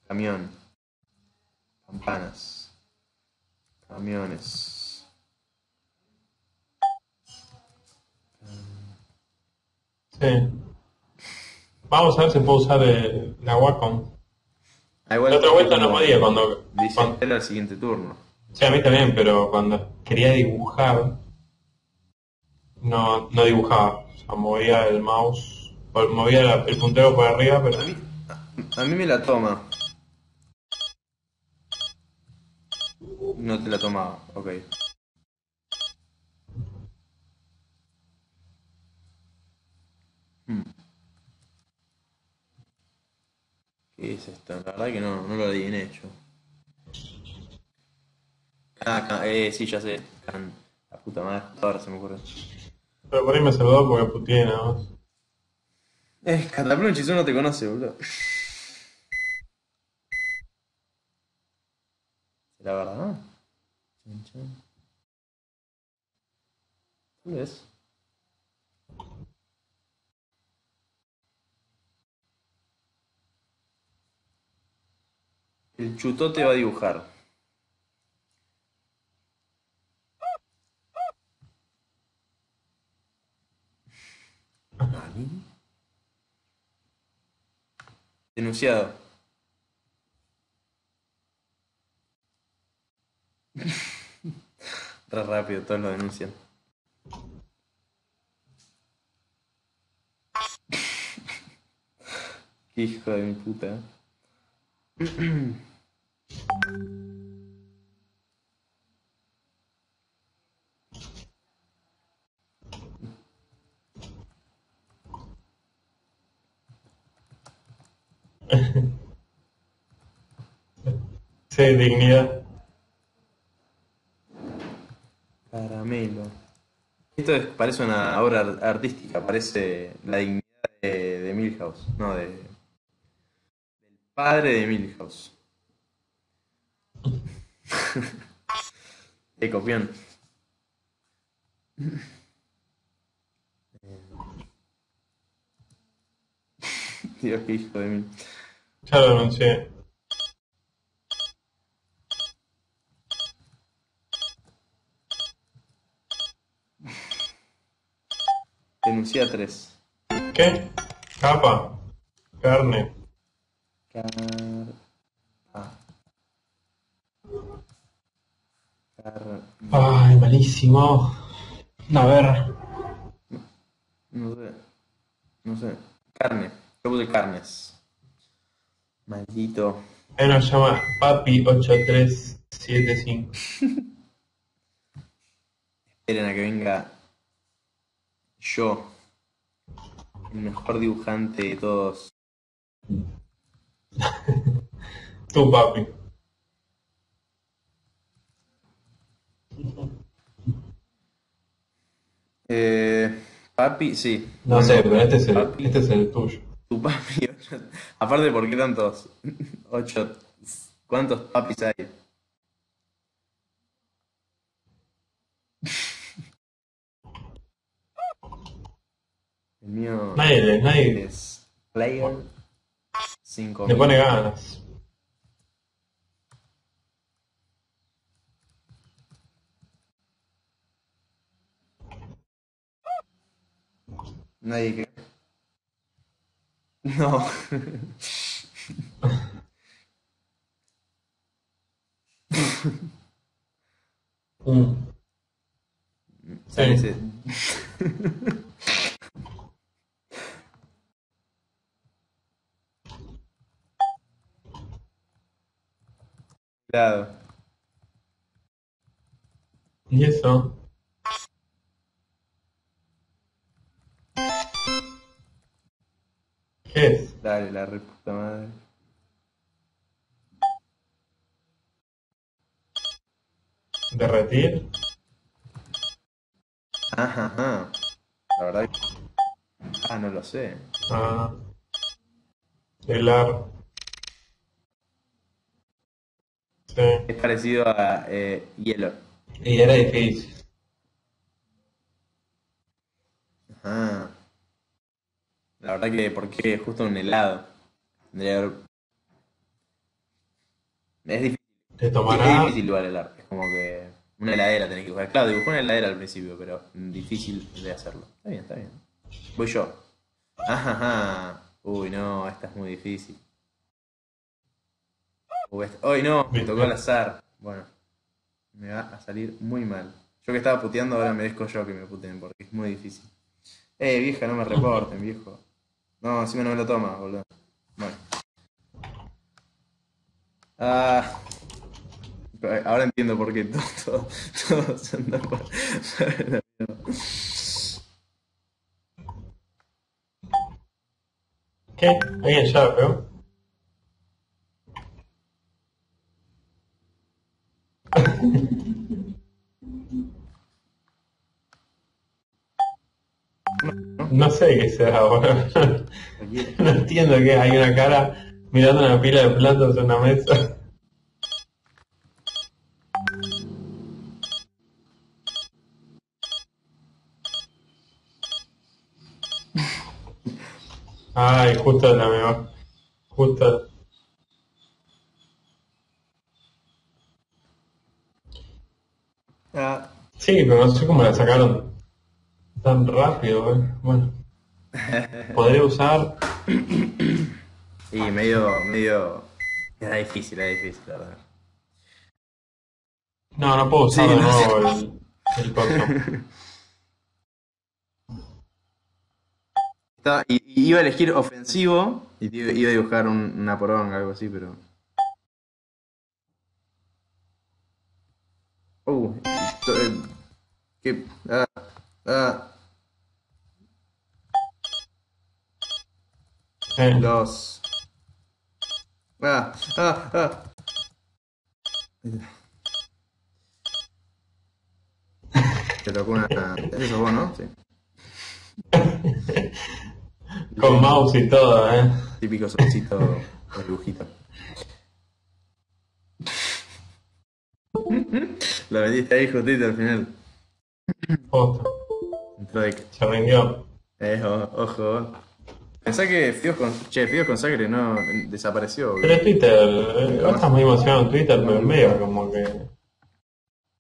camión, campanas, camiones. Sí. Vamos a ver si puedo usar el- la Wacom. Ah, igual La otra vuelta no podía cuando, Dice cuando- el siguiente turno. Sí, a mí también, pero cuando quería dibujar, no, no dibujaba. O sea, movía el mouse, o movía la- el puntero por arriba, pero A mí, a mí me la toma. No te la tomaba, ok. ¿Qué es esto? La verdad que no, no lo adiviné yo. Ah, eh, sí, ya sé. Can- La puta madre, ahora se me ocurre. pero por ahí me saludó porque puteé nada más. Eh, Cataplum Chisón no te conoce, boludo. ¿Será verdad? Chan, chan. Tal vez. El chutote va a dibujar. ¿Nani? Denunciado. Re rápido, todos lo denuncian. Qué hijo de mi puta. Sí, dignidad. Caramelo. Esto es- parece una obra ar- artística, parece la dignidad de, de Milhouse, no, de, del padre de Milhouse. De copión. Dios, qué hijo de mí. Ya lo anuncié. Denuncia 3. ¿Qué? Capa. Carne. Car... ah. Car... Ay, malísimo. A ver. No sé. No sé. Carne. Yo puse carnes. Maldito. Ahí nos llama Papi8375. Esperen a que venga yo. El mejor dibujante de todos. Tu papi. Eh, papi, sí. No sé, pero este es el, Papi. este es el tuyo. Tu papi. ocho- Aparte, ¿por qué tantos? Ocho. ¿Cuántos papis hay? El mío Nadie, nadie es Player 5. le pone ganas. Nadie que. No. Mm. Sí. ese- Claro. ¿Y eso? Dale, la reputa madre. ¿Derretir? Ajá, ajá. La verdad que... Ah, no lo sé. Ah. Helar. Sí. Es parecido a eh, hielo. Y era difícil. Ajá. La verdad que, ¿por qué justo un helado? Tendría que haber- Es difícil. Te Es tomará. difícil igual el arte. Es como que una heladera tenés que buscar. Claro, dibujó una heladera al principio, pero difícil de hacerlo. Está bien, está bien. Voy yo. Ajá, ajá. Uy, no, esta es muy difícil. Uy, esta- Uy, no, me tocó al azar. Bueno, me va a salir muy mal. Yo que estaba puteando, ahora merezco yo que me puteen porque es muy difícil. Eh, vieja, no me reporten, viejo. No, encima no me lo toma, boludo. Bueno. Ah. Ahora entiendo por qué todo, todo, se anda por-. ¿Qué? Alguien ya la No sé qué será ahora. No entiendo que hay una cara mirando una pila de platos en una mesa. Ay, justo la me va. Justo. Ah, Sí, pero no sé cómo la sacaron tan rápido. eh. Bueno. Podría usar. y medio, medio. Era difícil, era difícil, la verdad. No, no puedo usar Sí, de no sé. nuevo el, el. Estaba- y- y iba a elegir ofensivo y iba iba a dibujar un- una poronga, algo así, pero. Uh, eh, qué. Ah, ah, los. Ah, ah, ah. Te tocó una. Eso vos, ¿no? Sí. Con mouse y todo, ¿eh? Típico solcito de dibujito. Lo vendiste ahí justito al final. Posta. Entró de. Se rindió. Eh, ojo. Pensá que Fios con. Che, Fios con sangre no. desapareció. Pero Twitter, eh, vos estás muy emocionado en Twitter, pero en medio como que...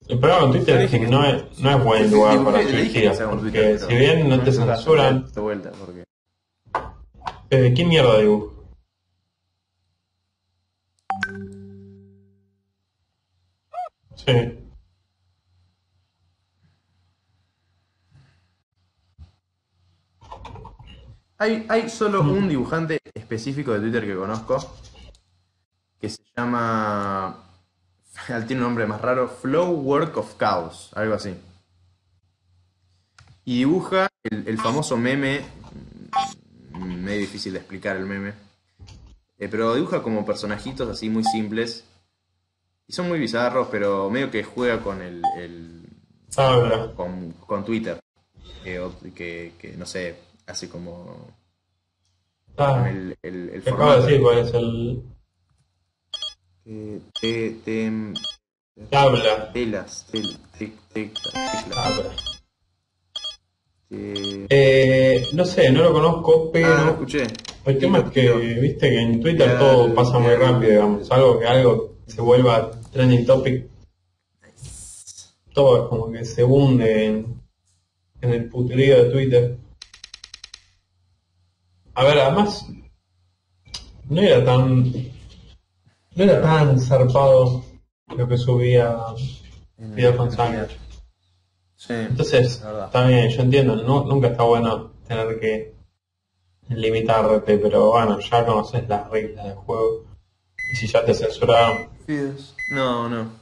El problema con Twitter es que no es, no es buen lugar para dije con porque si bien no te censuran, vuelta, porque. ¿desde qué mierda dibujo? Sí. Hay, hay solo un dibujante específico de Twitter que conozco que se llama. Tiene un nombre más raro: Flow Work of Chaos, algo así. Y dibuja el, el famoso meme. mm, Medio difícil de explicar el meme. eh, pero dibuja como personajitos así muy simples. Y son muy bizarros, pero medio que juega con el- el, Habla. con, con Twitter. Que, no sé, hace como Ah, el, el, el te acabo de formato. decir cuál es el... Eh, te, te, Habla. telas, tel, te, te- teclas, Habla. te- Eh, no sé, no lo conozco, pero... Ah, no lo escuché. El tema es que, viste que en Twitter Ya, todo pasa muy rápido, digamos. Algo que algo se vuelva trending topic, todo es como que se hunde en, en el puterío de Twitter. A ver, además, no era tan, no era tan zarpado lo que subía con sangre. Sí, Entonces, bien, yo entiendo, no- nunca está bueno tener que limitarte, pero bueno, ya conoces las reglas del juego. Y si ya te censuraron. No, no.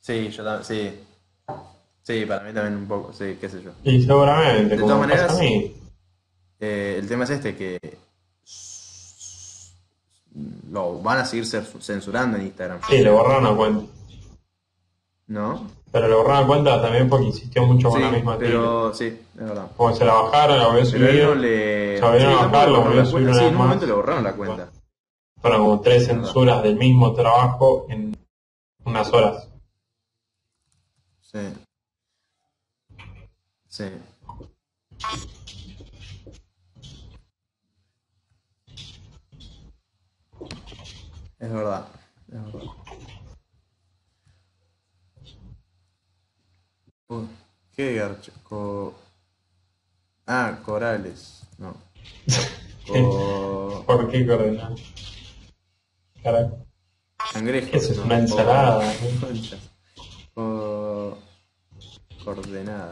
Sí, yo también, sí. Sí, para mí también un poco, sí, qué sé yo. y seguramente, De como todas me pasa maneras, a mí, Eh, el tema es este, que lo van a seguir cer- censurando en Instagram, sí, le borraron la cuenta. ¿no? Pero le borraron la cuenta también porque insistió mucho con Sí, la misma tira. pero sí, es verdad. Como se la bajaron, la volvió a Pero él no subir, le... Se volvieron a tampoco bajar, le lo borraron volvió a la subir cuenta. una Sí, en vez un más. momento le borraron la cuenta. fueron como tres censuras del mismo trabajo en unas horas. Sí. Sí. Es verdad. Es verdad. Uy, ¿Qué garcho? Co... Ah, corales. No. Co... ¿Por qué coordenar? Carajo. Cangrejos. Eso es no. una ensalada, conchas. Co- Coordenada.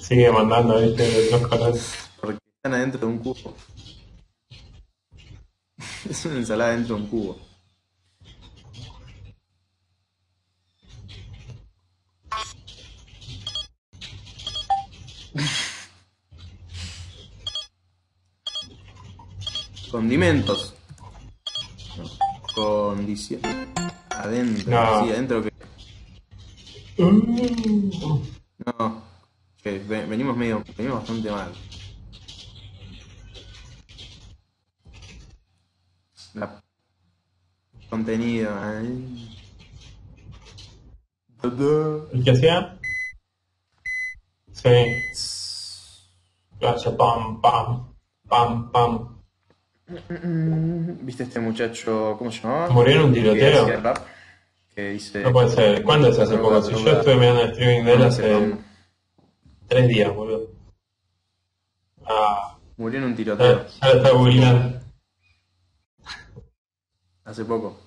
Sigue mandando, viste, los colores. Porque están adentro de un cubo. Es una ensalada dentro de un cubo. Condimentos. No. Condición. Adentro. No. Sí, adentro que. Mm. No. Ve- venimos medio. Venimos bastante mal. La... Contenido. Todo. ¿El que hacía? Sí. Gracias, pam, pam, pam, pam. ¿Viste este muchacho? ¿Cómo se llamaba? ¿Murió en un tiroteo? Que rap, Que dice. No puede ser. ¿Cuándo es hace poco? Si yo estuve mirando el streaming de él hace tres días, boludo. Ah, Murió en un tiroteo. ya lo está googleando. Hace poco.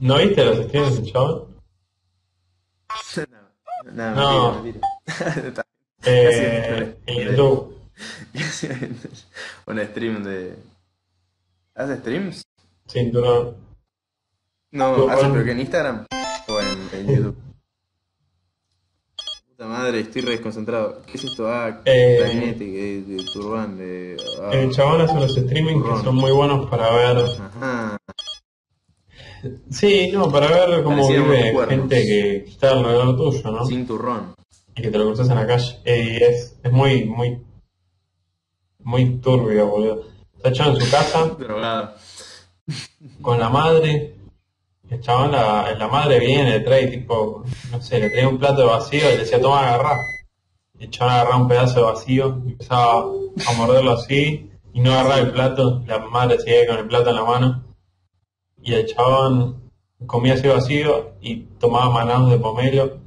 ¿No viste los streams del chabón? no, No. mentira, mentira. Está- Eh, en YouTube. Un stream de. ¿Hace streams? Cinturón. No, Yo, ¿hace pero que en Instagram? ¿O en, en YouTube? Puta madre, estoy re desconcentrado. ¿Qué es esto? Ah, Eh. clarinete, que de, de turbán, de... ah, El chabón hace unos streaming que son muy buenos para ver. Ajá. Sí, no, para ver cómo Parecía vive gente que está alrededor tuyo, ¿no? Sin turrón. Y que te lo cruzas en la calle. Eh, y es, es muy, muy, muy turbio, boludo. Está echado en su casa Drogado. con la madre. El chabón, la, la madre viene, le trae tipo, no sé, le trae un plato de vacío y le decía, toma, agarrá. El chabón agarraba un pedazo de vacío empezaba a morderlo así y no agarraba el plato. La madre seguía con el plato en la mano. Y el chabón comía así vacío y tomaba manados de pomelo,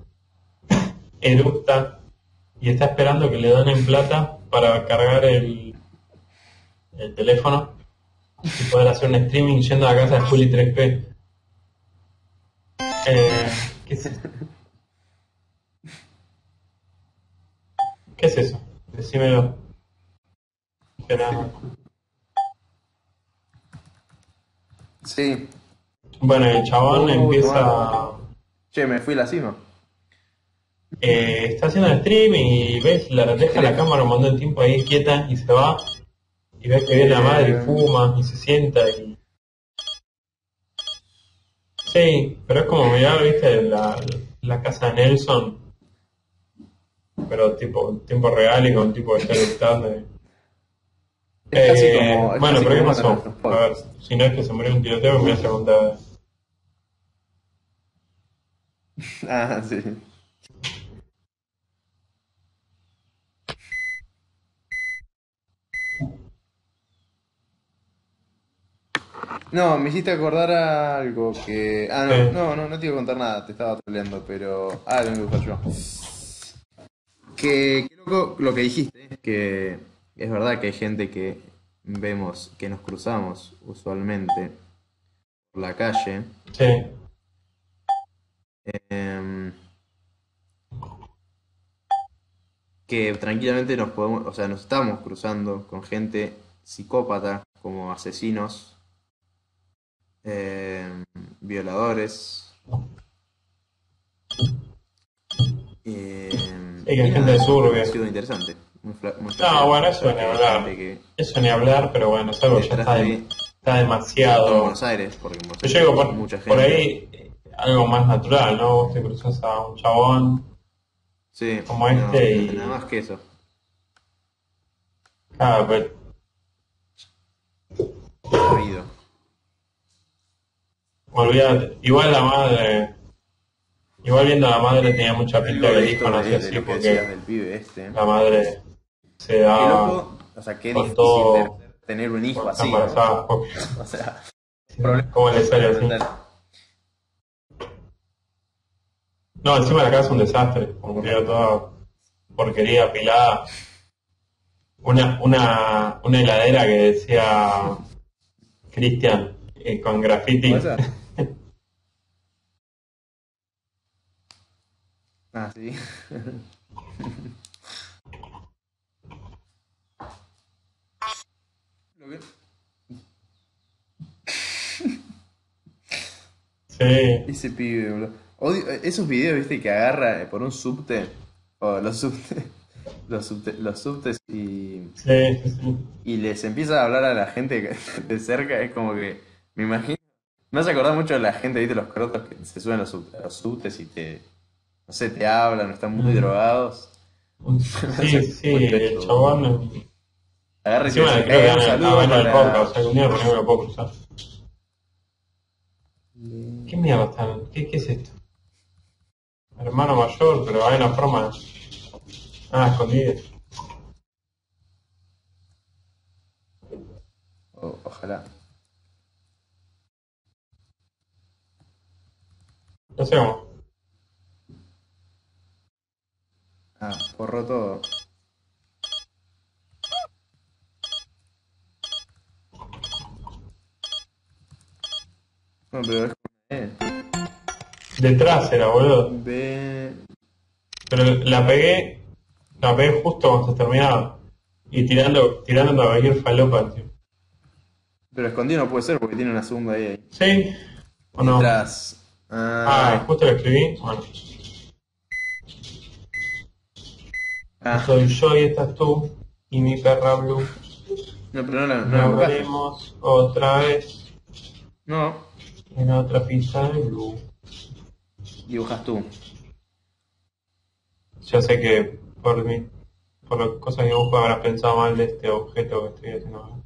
eructa y está esperando que le donen plata para cargar el, el teléfono y poder hacer un streaming yendo a la casa de Juli 3P. Eh, ¿qué, es esto? ¿Qué es eso? Decímelo. Espera. Sí. Bueno, el chabón empieza... Che, me fui la cima. eh, está haciendo el streaming y ves, la deja la cámara un montón de tiempo ahí quieta y se va. Y ves que viene la madre y fuma y se sienta y... Sí, pero es como mirar, viste, la, la casa de Nelson. Pero tipo, en tiempo real y con tipo de estar casi Eh, como- es bueno, pero ¿qué pasó? A ver, si no es que se murió un tiroteo, me voy a preguntar. Ah, sí. No, me hiciste acordar a algo que... Ah, no, no, no, no te iba a contar nada, te estaba troleando, pero... Ah, lo que buscar yo. Que, qué loco lo que dijiste, que es verdad que hay gente que vemos, que nos cruzamos usualmente por la calle. Sí, Em, que tranquilamente nos podemos, o sea, nos estamos cruzando con gente psicópata, como asesinos, em, violadores. em, Sí, que y gente. Ha sido interesante. Muy muy No, bueno, eso ni hablar. que eso ni hablar, pero bueno, es algo que ya está, de en demasiado. Buenos Aires, porque en Buenos Yo llego por, mucha gente. por ahí eh, algo más natural, ¿no? Vos te cruzas a un chabón, Sí, como no, este y- nada más que eso. ah, pero. Olvídate. Igual la madre, igual viendo a la madre tenía mucha pinta hijo de, así lo que decías porque del pibe este. la madre se Qué da loco, o sea, qué difícil todo- tener un hijo así. ¿no? O sea, ¿Cómo le sale así? No, encima la casa es un desastre, como que era toda porquería apilada. Una, una, una heladera que decía Cristian eh, con graffiti. ¿Puede ser? Ah, sí. Lo que- Sí, Ese pibe, boludo. Odio- eh, esos videos, viste, que agarra eh, por un subte. O los subtes. Los, subte- los subtes y. sí, sí, sí. y les empieza a hablar a la gente de cerca, es como que me imagino. Me hace acordar mucho de la gente, viste, los crotos que se suben los, sub- a los subtes y te. No sé, te hablan, están muy Mm. drogados. Sí, sí, el chabón. Y creo que "Eh, un van a- saludo van al para- podcast, o sea, que un día por ahí me lo puedo cruzar. ¿Qué mierda están? ¿Qué, ¿Qué es esto? Hermano mayor, pero hay una forma. Ah, escondida. O- ojalá. No sé cómo. Ah, borró todo. No, pero es como. Eh, Detrás era, boludo. ve. Pero la pegué. La pegué justo cuando se terminaba. Y tirando, tirando a cualquier falopa, tío. Pero escondido no puede ser porque tiene una segunda ahí. ahí. ¿Sí? ¿O no? Detrás. Ah, Ah, justo lo escribí. Bueno. Ah, Soy yo y estás tú. Y mi perra Blue. no, pero no la, no la Nos veremos otra vez No, en otra pista de Blue. dibujas tú. Ya sé que por mi, por las cosas que busco habrás pensado mal de este objeto que estoy haciendo ahora.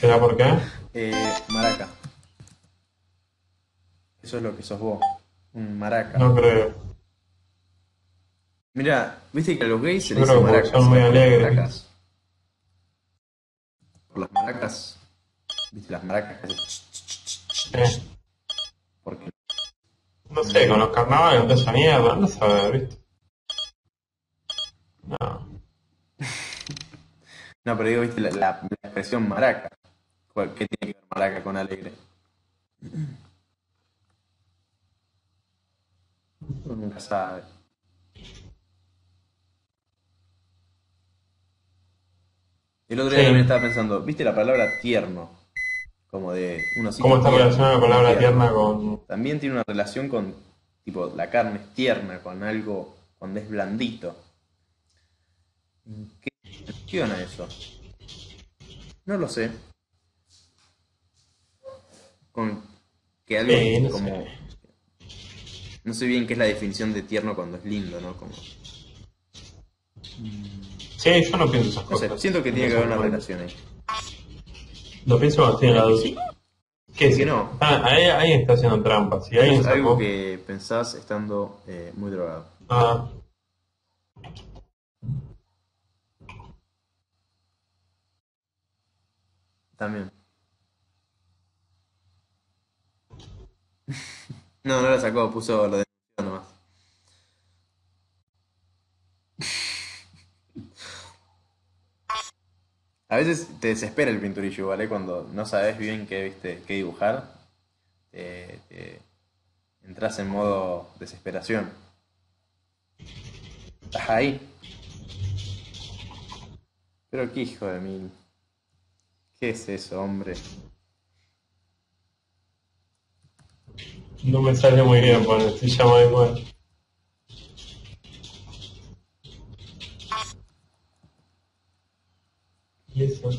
¿Será por qué? Eh, maraca. Eso es lo que sos vos. Un maraca. No creo. Mira, viste que a los gays se les dice maracas. son muy por las alegres. maracas. Por las maracas. Viste las maracas que hacen Eh, Porque no sé, con los carnavales, toda esa mierda, no sabes, ¿viste? No. No, pero digo, viste, la, la- la expresión maraca. ¿Cuál- ¿Qué tiene que ver maraca con alegre? Uno nunca sabe. El otro día Sí. también estaba pensando, ¿viste la palabra tierno? Como de unos ¿Cómo está relacionada la palabra tierna con...? También tiene una relación con, tipo, la carne es tierna, con algo, cuando es blandito. ¿En ¿Qué funciona eso? No lo sé. Con que algo Sí, no como... sé. No sé bien qué es la definición de tierno cuando es lindo, ¿no? Como, Sí, yo no pienso esas cosas. siento que tiene que haber una relación ahí. Lo pienso cuando estoy en la. ¿Qué es? que no? Ah, ahí, está haciendo trampas. Si Es algo que pensás estando eh, muy drogado. Ah, También. No, no la sacó, puso lo de nomás. A veces te desespera el pinturillo, ¿vale? Cuando no sabes bien qué, viste, qué dibujar, te entras en modo desesperación. Estás ahí. Pero qué hijo de mil. ¿Qué es eso, hombre? No me sale muy bien porque estoy llamado igual. ¿Y eso?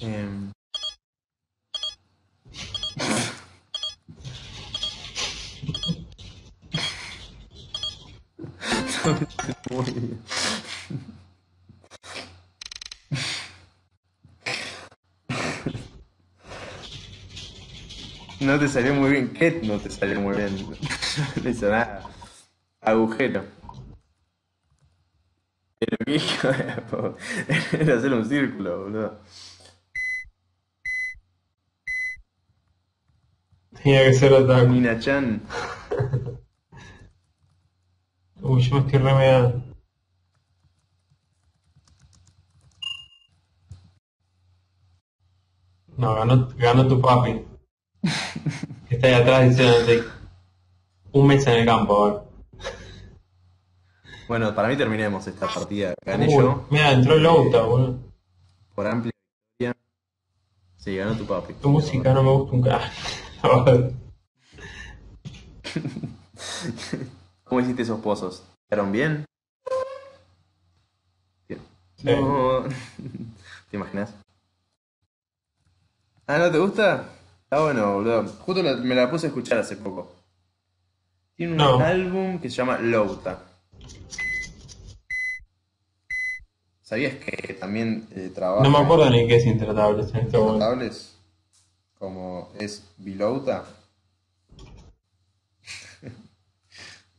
Em, No te salió muy bien. ¿Qué no te salió muy bien? No hizo nada. Agujero. Pero qué hijo Era hacer un círculo, boludo. Tenía que ser otra. Nina Chan. Uy, yo me estoy remedando. No, ganó, ganó tu papi. Que está ahí atrás diciéndote un mes en el campo ahora. Bueno, para mí terminemos esta partida. Gané Uy, yo Mira, entró Louta, boludo. por amplia victoria. Sí, ganó tu papi. Tu música no me gusta un carajo. ¿Cómo hiciste esos pozos? ¿Quedaron bien? Bien. Sí. No. ¿Te imaginas? Ah, ¿no te gusta? Está bueno, boludo. Justo la- me la puse a escuchar hace poco. Tiene un No. álbum que se llama Louta. ¿Sabías que también eh, trabaja No me acuerdo ni qué es intratable en este momento. Intratables? Como es Bilouta.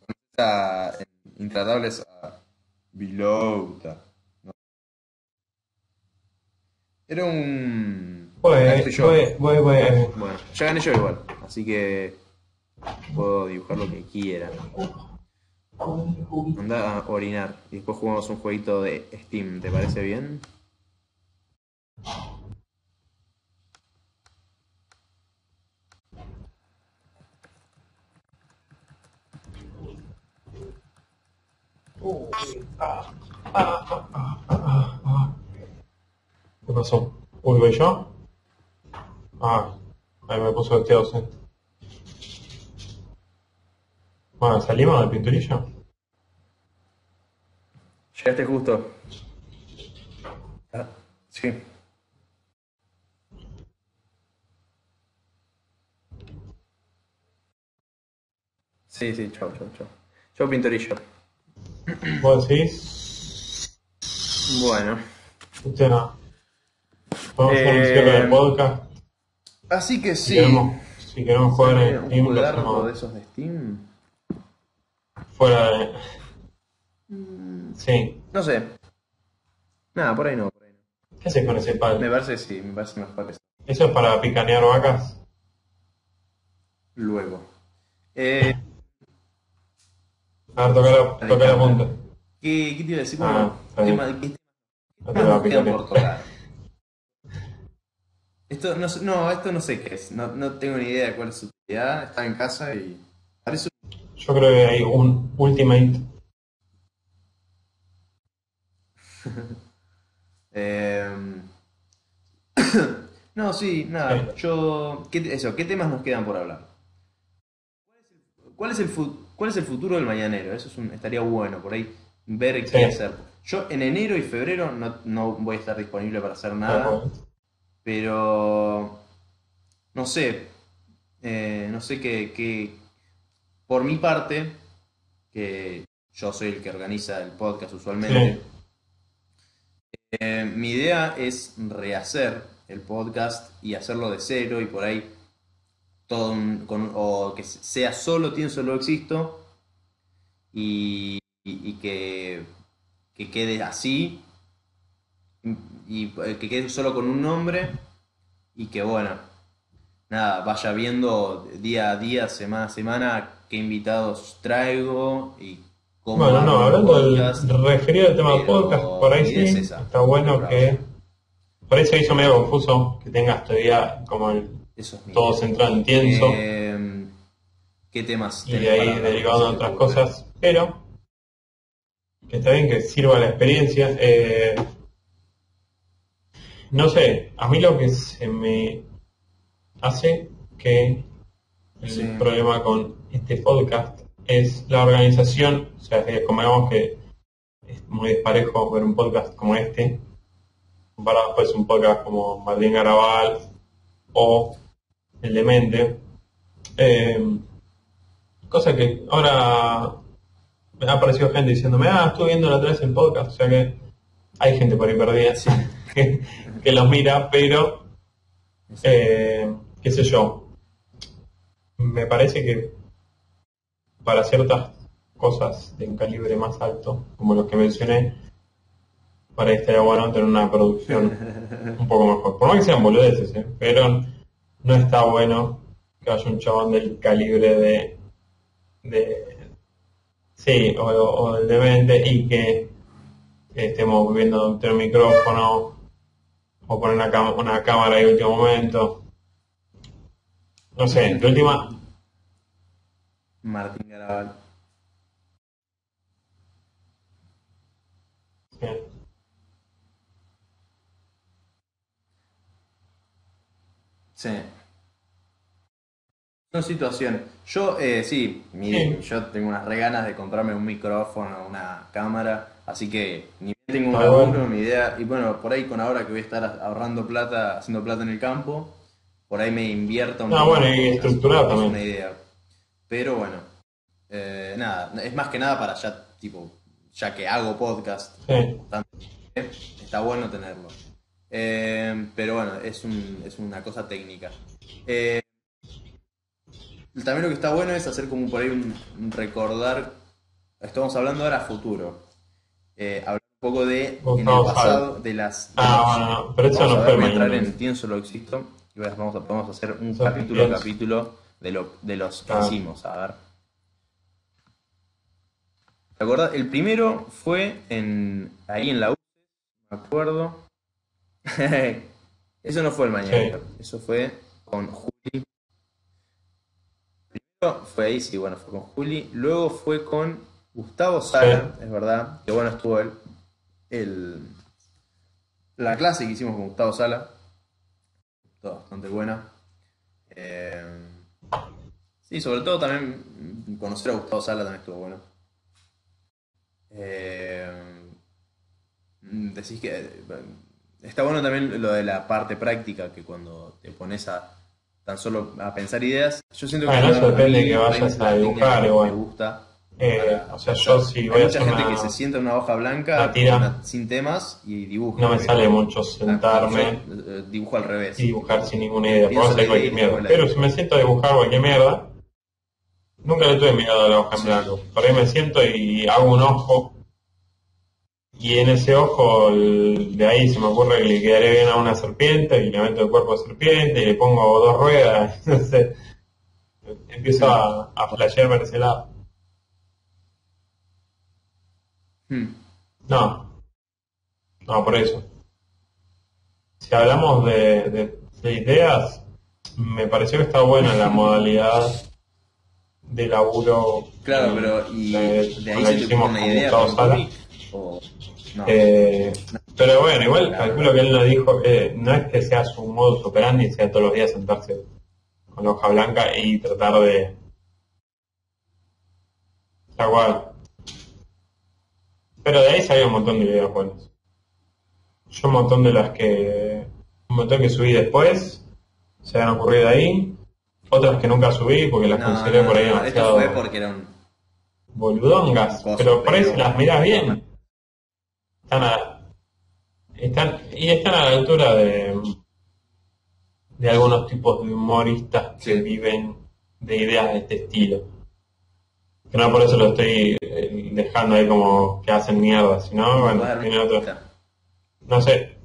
Conoces a- en Intratables a Bilouta. ¿no? Era un. Voy, yo. voy, voy. Bueno, ya gané yo igual, así que puedo dibujar lo que quiera. Anda a orinar y después jugamos un jueguito de Steam, ¿te parece bien? ¿Qué pasó? Uy, ¿voy yo? Ah, ahí me puso este ausente. Bueno, ¿salimos del pinturillo? Llegaste justo. Ah, sí. Sí, sí, chau, chau, chau. Chau, Pintorillo. ¿Vos decís? Bueno. Usted no. Vamos a hacer un Eh, cierre del podcast. Así que Si sí. queremos, si queremos jugar en un Steam, lo jugardo hacemos de esos de Steam. fuera de... Sí. No sé. Nada, por ahí no, por ahí no. ¿Qué haces con ese palo? Me parece sí, me parece mejor eso. ¿Eso es para picanear vacas? Luego. Eh, A ver, toca la, toca la punta. ¿qué, ¿Qué te iba a decir? Ah, Bueno, bien. tema- ¿qué No te va a picanear. Esto no, no, esto no sé qué es. No, no tengo ni idea de cuál es su utilidad. Estaba en casa y. Parece Yo creo que hay un Ultimate. Eh, no, sí, nada. Yo, ¿qué, eso, ¿qué temas nos quedan por hablar? ¿Cuál es el, cuál es el futuro del mañanero? Eso es un- estaría bueno por ahí ver qué Sí. hacer. Yo en enero y febrero no, no voy a estar disponible para hacer nada, pero no sé, eh, no sé qué, qué- por mi parte, que yo soy el que organiza el podcast usualmente. Eh, mi idea es rehacer el podcast y hacerlo de cero y por ahí todo un- con- o que sea solo Tien Solo Existo y, y- y que, que quede así y, y que quede solo con un nombre y que bueno, nada, vaya viendo día a día, semana a semana qué invitados traigo y cómo Bueno, no, hablando del referido al tema pero podcast, por ahí es sí, está bueno que... Por ahí se hizo medio confuso que tengas todavía como el Eso es mi todo centrado en Tienso Eh, ¿Qué temas y de ahí te otras cosas, pero que está bien que sirva la experiencia. eh, no sé, a mí lo que se me hace que el Sí. problema con este podcast es la organización, o sea, como que es muy desparejo ver un podcast como este, comparado pues un podcast como Martín Garabal o El Demente. Eh, cosa que ahora me ha aparecido gente diciéndome, ah, estuve viendo la otra vez el podcast, o sea que hay gente por ahí perdida que, que los mira, pero eh, qué sé yo, me parece que para ciertas cosas de un calibre más alto, como los que mencioné, para ahí estaría bueno tener una producción un poco mejor. Por más que sean boludeces, ¿eh? pero no está bueno que haya un chabón del calibre de, de sí, o, o el demente y que estemos viendo un micrófono o poner una, cámara de último momento. No sé, de última, Martín Garabal. sí. Sí. Son situaciones. Yo, eh, sí, mire, Sí. yo tengo unas re ganas de comprarme un micrófono, una cámara, así que ni tengo un Ah, laburo, bueno. mi idea, y bueno, por ahí con ahora que voy a estar ahorrando plata, haciendo plata en el campo, por ahí me invierto un Ah, poco bueno, más, y es- estructurado es también. una idea. Pero bueno, eh, nada, es más que nada para ya, tipo, ya que hago podcast, Sí. está bueno tenerlo. Eh, pero bueno, es, un- es una cosa técnica. Eh, también lo que está bueno es hacer como por ahí un, un recordar, estamos hablando ahora a futuro, Eh, hablar un poco de en el pasado, de las... Ah, no, pero eso vamos no a fue voy a entrar en Tien Solo Existo y vamos a, vamos a hacer un capítulo a capítulo de, lo, de los que Ah. hicimos, a ver. ¿Te acordás? El primero fue en ahí en la U, me acuerdo. Eso no fue el mañana, eso fue con Juli. Primero fue ahí, sí, bueno, fue con Juli. Luego fue con Gustavo Sala, es verdad, que bueno estuvo él. El, la clase que hicimos con Gustavo Sala, estuvo bastante buena. Eh, sí, sobre todo también conocer a Gustavo Sala también estuvo bueno. Eh, decís que está bueno también lo de la parte práctica, que cuando te pones a tan solo a pensar ideas, yo siento que Bueno, eso a mí depende de que vayas a dibujar, que igual. Me gusta. Eh, o sea, yo si voy a mucha hacer gente una, que se sienta en una hoja blanca una sin temas y dibuja. no me pero- sale mucho Ah, sentarme yo, eh, dibujo al revés. y dibujar sin ninguna idea, hacer la cualquier mierda. Pero si me siento a dibujar cualquier mierda, nunca le tuve miedo a la hoja en Sí. blanco. Por ahí me siento y hago un ojo y en ese ojo el- de ahí se me ocurre que le quedaría bien a una serpiente y le meto el cuerpo de serpiente y le pongo dos ruedas, no sé. Empiezo a, a flashear para ese lado. Hmm. No, no, por eso. Si hablamos de, de- de ideas, me pareció que está buena la modalidad de laburo. Claro, pero ¿y de- de ahí se te una con idea Sala. cómic? O no. Eh, pero bueno, igual calculo que él nos dijo que no es que sea su modus operandi, sea todos los días sentarse con la hoja blanca y tratar de. Pero de ahí salió un montón de ideas buenas. Yo un montón de las que. Un montón que subí después se han ocurrido ahí. Otras que nunca subí porque las No, consideré no, por ahí no, demasiado Esto fue porque era un. boludongas. Pero por ahí si las mirás bien, están a, están, y están a la altura de, de algunos tipos de humoristas que viven de ideas de este estilo. Que no por eso lo estoy eh, dejando ahí como que hacen mierda, sino bueno, Joder, tiene otro. No sé.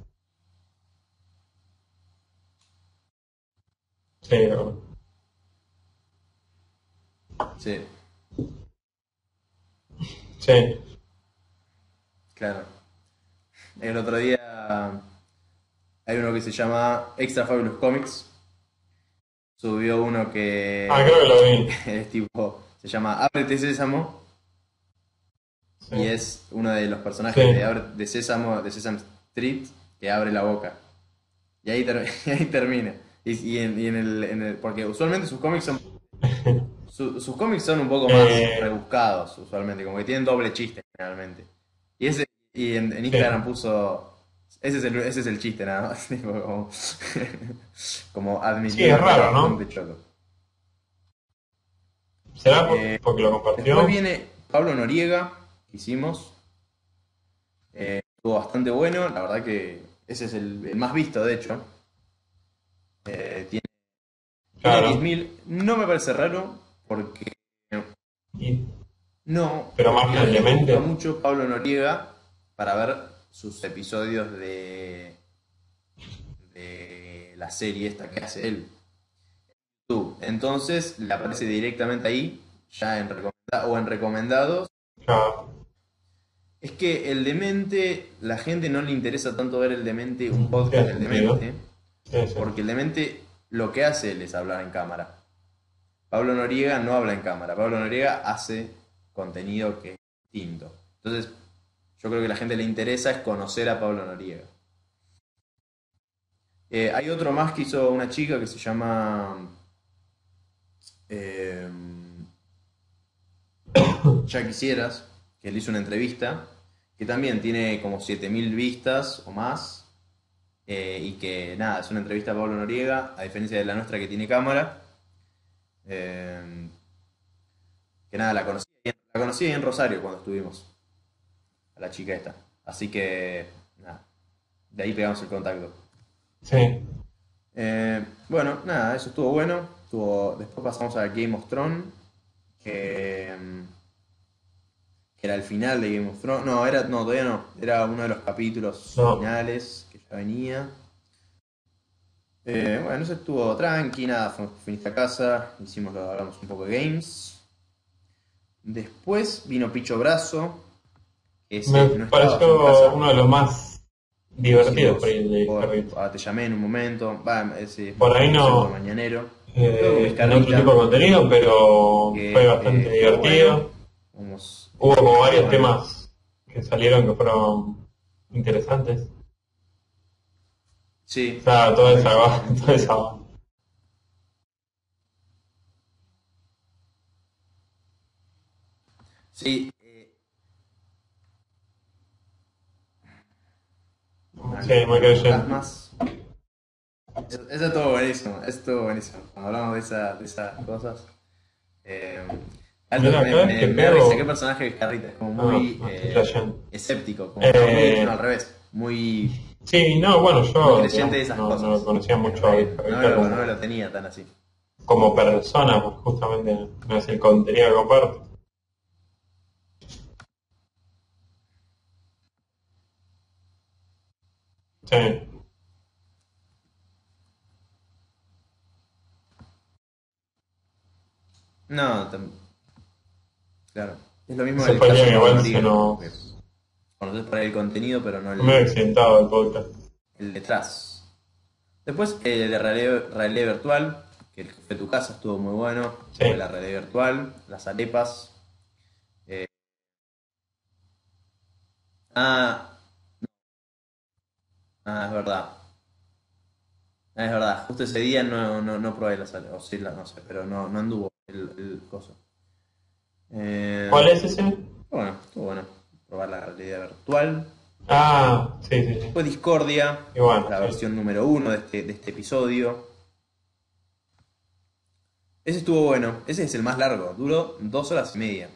Sí, pero- Sí, sí. claro. El otro día hay uno que se llama Extra Fabulous Comics. Subió uno que Ah, creo que lo vi. es tipo, se llama Ábrete Sésamo Sí. y es uno de los personajes Sí. de, Abre- de Sésamo, de Sesame Street que abre la boca. Y ahí, ter- y ahí termina. Y, y en, y en el, en el- porque usualmente sus cómics son su- sus cómics son un poco más Eh. rebuscados usualmente, como que tienen doble chiste generalmente. Y ese y en, en Instagram puso ese es el, ese es el chiste nada más, como, como admitir Sí, es raro, ¿no? choto. ¿Será Eh, porque lo compartió? Después viene Pablo Noriega, que hicimos. Eh, estuvo bastante bueno, la verdad que ese es el, el más visto, de hecho. Eh, tiene, Claro. tiene 10.000. No me parece raro, porque Y- no. Pero más me gusta mucho Pablo Noriega para ver sus episodios de, de la serie esta que hace él. YouTube. Entonces le aparece directamente ahí, ya en recomenda- o en recomendados. claro. Es que el demente, la gente no le interesa tanto ver el demente, un podcast del demente, porque el demente lo que hace es hablar en cámara. Pablo Noriega no habla en cámara, Pablo Noriega hace contenido que es distinto. Entonces, yo creo que la gente le interesa es conocer a Pablo Noriega. Eh, hay otro más que hizo una chica que se llama. Eh, ya quisieras, que le hizo una entrevista, que también tiene como 7000 vistas o más, eh, y que nada, es una entrevista a Pablo Noriega, a diferencia de la nuestra que tiene cámara. Eh, que nada, la conocí, la conocí en Rosario cuando estuvimos, a la chica esta. Así que, nada, de ahí pegamos el contacto. Sí. Eh, bueno, nada, eso estuvo bueno. Estuvo, después pasamos a Game of Thrones, que, que era el final de Game of Thrones. No, era, no, todavía no. Era uno de los capítulos No. finales que ya venía. Eh, bueno, eso estuvo tranqui, nada, fuimos finiste a casa, hicimos, hablamos un poco de games. Después vino Picho Brazo, que Me no pareció uno de los más divertidos por ahí de Por- ah, te llamé en un momento. Va, ese, Por ahí no. Mañanero. Eh, otro tipo de contenido, pero que, fue bastante eh, divertido. bueno, fuimos, Hubo como varios temas que salieron que fueron interesantes. Sí. O sea, toda esa, toda esa Sí. eh, Sí, Michael más. Eso, eso estuvo buenísimo, eso estuvo buenísimo. Cuando hablamos de, esa, de esas cosas. Eh, Mira, me, me, que me risa, qué personaje es Carrita, es como muy Ah, eh, escéptico, como Eh, muy- no, al revés, muy, Sí, no, bueno, yo creyente de esas no, cosas. no lo conocía mucho a Carita no, lo, como, no me lo tenía tan así. como persona, pues justamente no es el contenido que comparte. Sí, No, tam- claro. Es lo mismo del podría caso igual se que Conoces por ahí el contenido, pero no el, me he accidentado el podcast. el detrás. Después el de realidad, realidad virtual, que el que fue tu casa estuvo muy bueno. Sí. La realidad virtual, las arepas. eh. Ah, no. ah, es verdad. Ah, es verdad, justo ese día no, no, no probé las arepas, o sí, la- no sé, pero no, no anduvo el, el coso. Eh, ¿Cuál es ese? Bueno, estuvo bueno probar la realidad virtual. Ah, sí, sí, sí. Fue Discordia, bueno, la sí. versión número uno de este, de este episodio. Ese estuvo bueno, ese es el más largo, duró dos horas y media.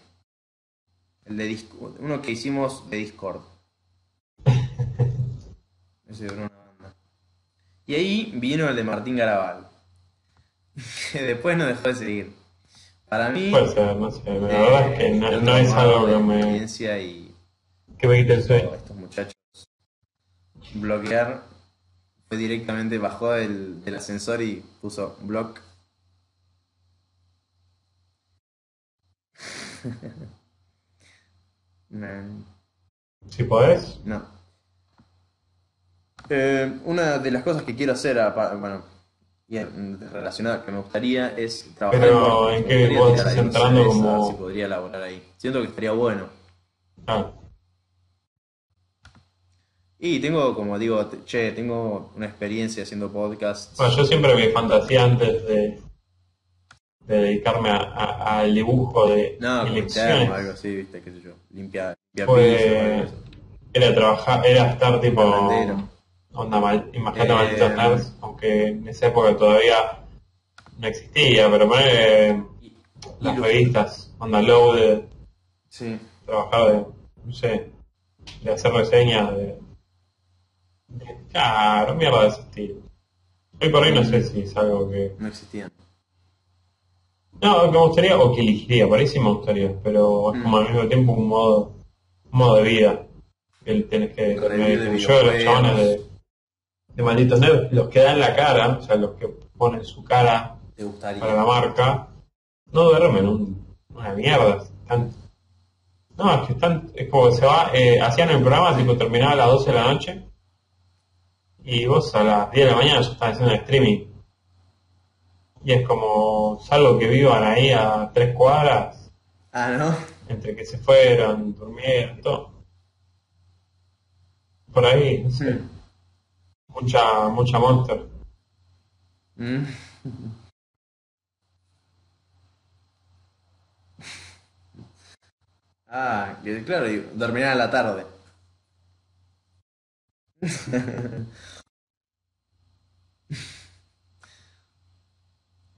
El de Discord, uno que hicimos de Discord. Ese duró una banda. Y ahí vino el de Martín Garabal. Que después no dejó de seguir. Para mí. Puede ser, no sé, la eh, verdad es que no, el es algo que me, experiencia y que me quite el sueño. estos muchachos bloquear fue directamente bajó del, del ascensor y puso block Man, Si podés, no Eh, una de las cosas que quiero hacer bueno y en- relacionada que me gustaría es trabajar Pero. ¿en Me qué vos estás entrando como- si podría elaborar ahí siento que estaría bueno ah, Y tengo, como digo, che, tengo una experiencia haciendo podcasts. Bueno, yo siempre mi fantasía antes de, de dedicarme a- a- al dibujo de no, elecciones algo así, viste, qué sé yo. Limpiar, limpiar piso, era trabajar, era estar tipo. Onda mal, imagínate Eh, malditos nerds, aunque en esa época todavía no existía, pero poner las revistas, onda loaded, Sí. trabajar de, no sé, de hacer reseñas de, de- claro, mierda de ese estilo. Hoy por hoy no sé si es algo que No existían. No, que me gustaría, o que elegiría, por ahí sí me gustaría, pero es como Mm. al mismo tiempo un modo, un modo de vida. Que tenés que. Video de yo, los chabones de, de malditos nerds, los que dan la cara, o sea, los que ponen su cara ¿Te gustaría? para la marca, no duermen un- una mierda. Están, no, es que están, es como que se va, eh, hacían el programa, tipo terminaba a las 12 de la noche, y vos a las 10 de la mañana ya estás haciendo streaming. Y es como, salvo que vivan ahí a tres cuadras, Ah, ¿no? entre que se fueron, durmieron, todo. Por ahí, no sé. Mucha, mucha monster. Mm. Ah, que- claro, y dormirán a la tarde.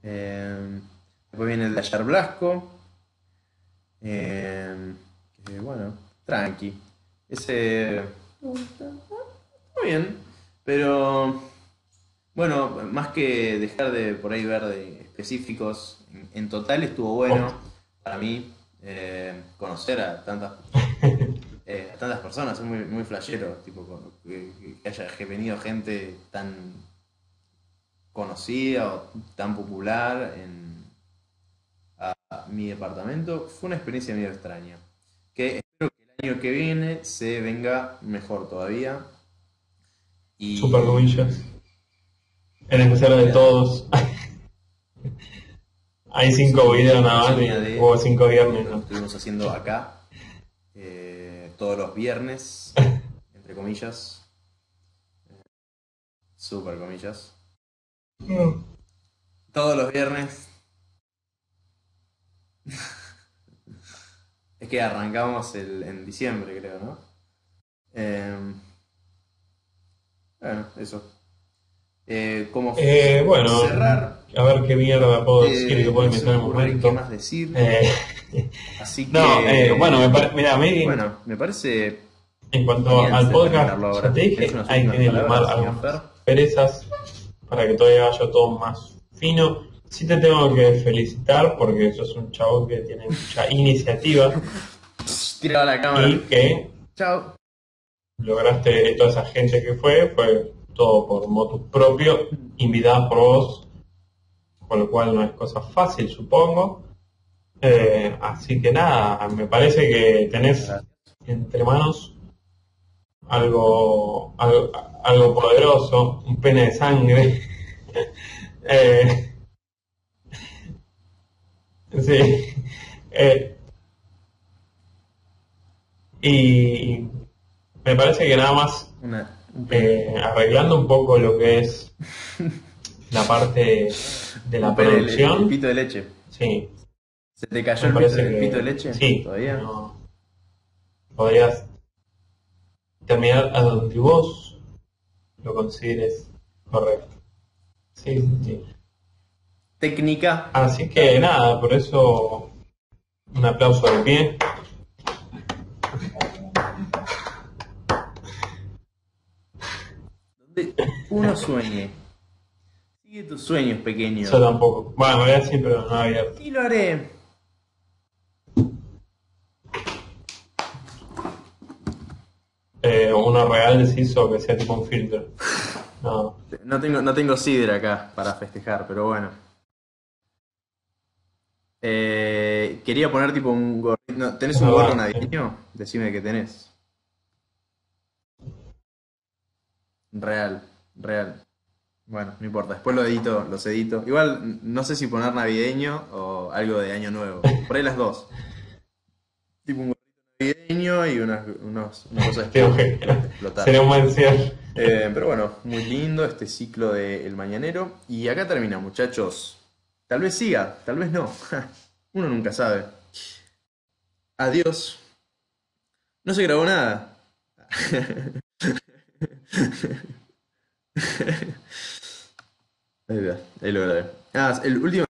Eh, después viene el de Ayar Blasco. Eh, que, bueno, tranqui. Ese. Está bien. Pero. Bueno, más que dejar de por ahí ver de específicos, en, total estuvo bueno para mí eh, conocer a tantas eh, a tantas personas, es muy, muy flashero, tipo que, que haya venido gente tan conocida o tan popular en a, a mi departamento. Fue una experiencia medio extraña. Que espero que el año que viene se venga mejor todavía. Y Super comillas. En especial de todos. Hay cinco videos nada más, de- hubo cinco viernes, ¿no? estuvimos haciendo acá. eh, todos los viernes, entre comillas. eh, Super comillas. Todos los viernes. es que arrancamos el, en diciembre, creo, ¿no? Em, bueno, eso. Eh, como Eh, bueno, cerrar, a ver qué mierda puedo eh, decir que puedo inventar en ocurre momento. qué más decir. Eh, Así que. no, eh, bueno, me pare- mí, Bueno, me parece. en cuanto al podcast, ya te dije, ¿Tenés unas hay que señor algunas perezas para que todavía vaya todo más fino. Sí te tengo que felicitar porque sos un chavo que tiene mucha iniciativa Tiraba la cámara. y que Chao. Lograste toda esa gente que fue, fue todo por motus propio, invitadas por vos, con lo cual no es cosa fácil, supongo. Eh, así que nada, me parece que tenés entre manos algo, algo, algo poderoso, un pene de sangre. Eh, sí. Eh, y me parece que nada más Una, un eh, arreglando un poco lo que es la parte de la producción, el pito de leche. sí, ¿Se te cayó me el pito, el de leche? sí, ¿Todavía? no. podrías terminar a donde vos lo consideres correcto. Sí, sí, sí. Técnica. Así que nada, por eso un aplauso de pie. Donde uno sueñe. Sigue tus sueños pequeños. Yo tampoco. Bueno, voy a decir, pero no abierto. Y lo haré. Eh, uno real decís o que sea tipo un filtro. No. No tengo, no tengo sidra acá para festejar, pero bueno. Eh, quería poner tipo un gorrito. no, ¿Tenés un Ah, gorro navideño? Decime que tenés. Real, real. Bueno, no importa, después lo edito, los edito. Igual no sé si poner navideño o algo de año nuevo. Por ahí las dos. Tipo un gorrito navideño y unas, unos, unas cosas que explotar. sería un buen cierre. Eh, pero bueno, muy lindo este ciclo de El Mañanero. Y acá termina, muchachos. Tal vez siga, tal vez no. Uno nunca sabe. Adiós. No se grabó nada. Ahí va, ahí lo grabé. Ah, el último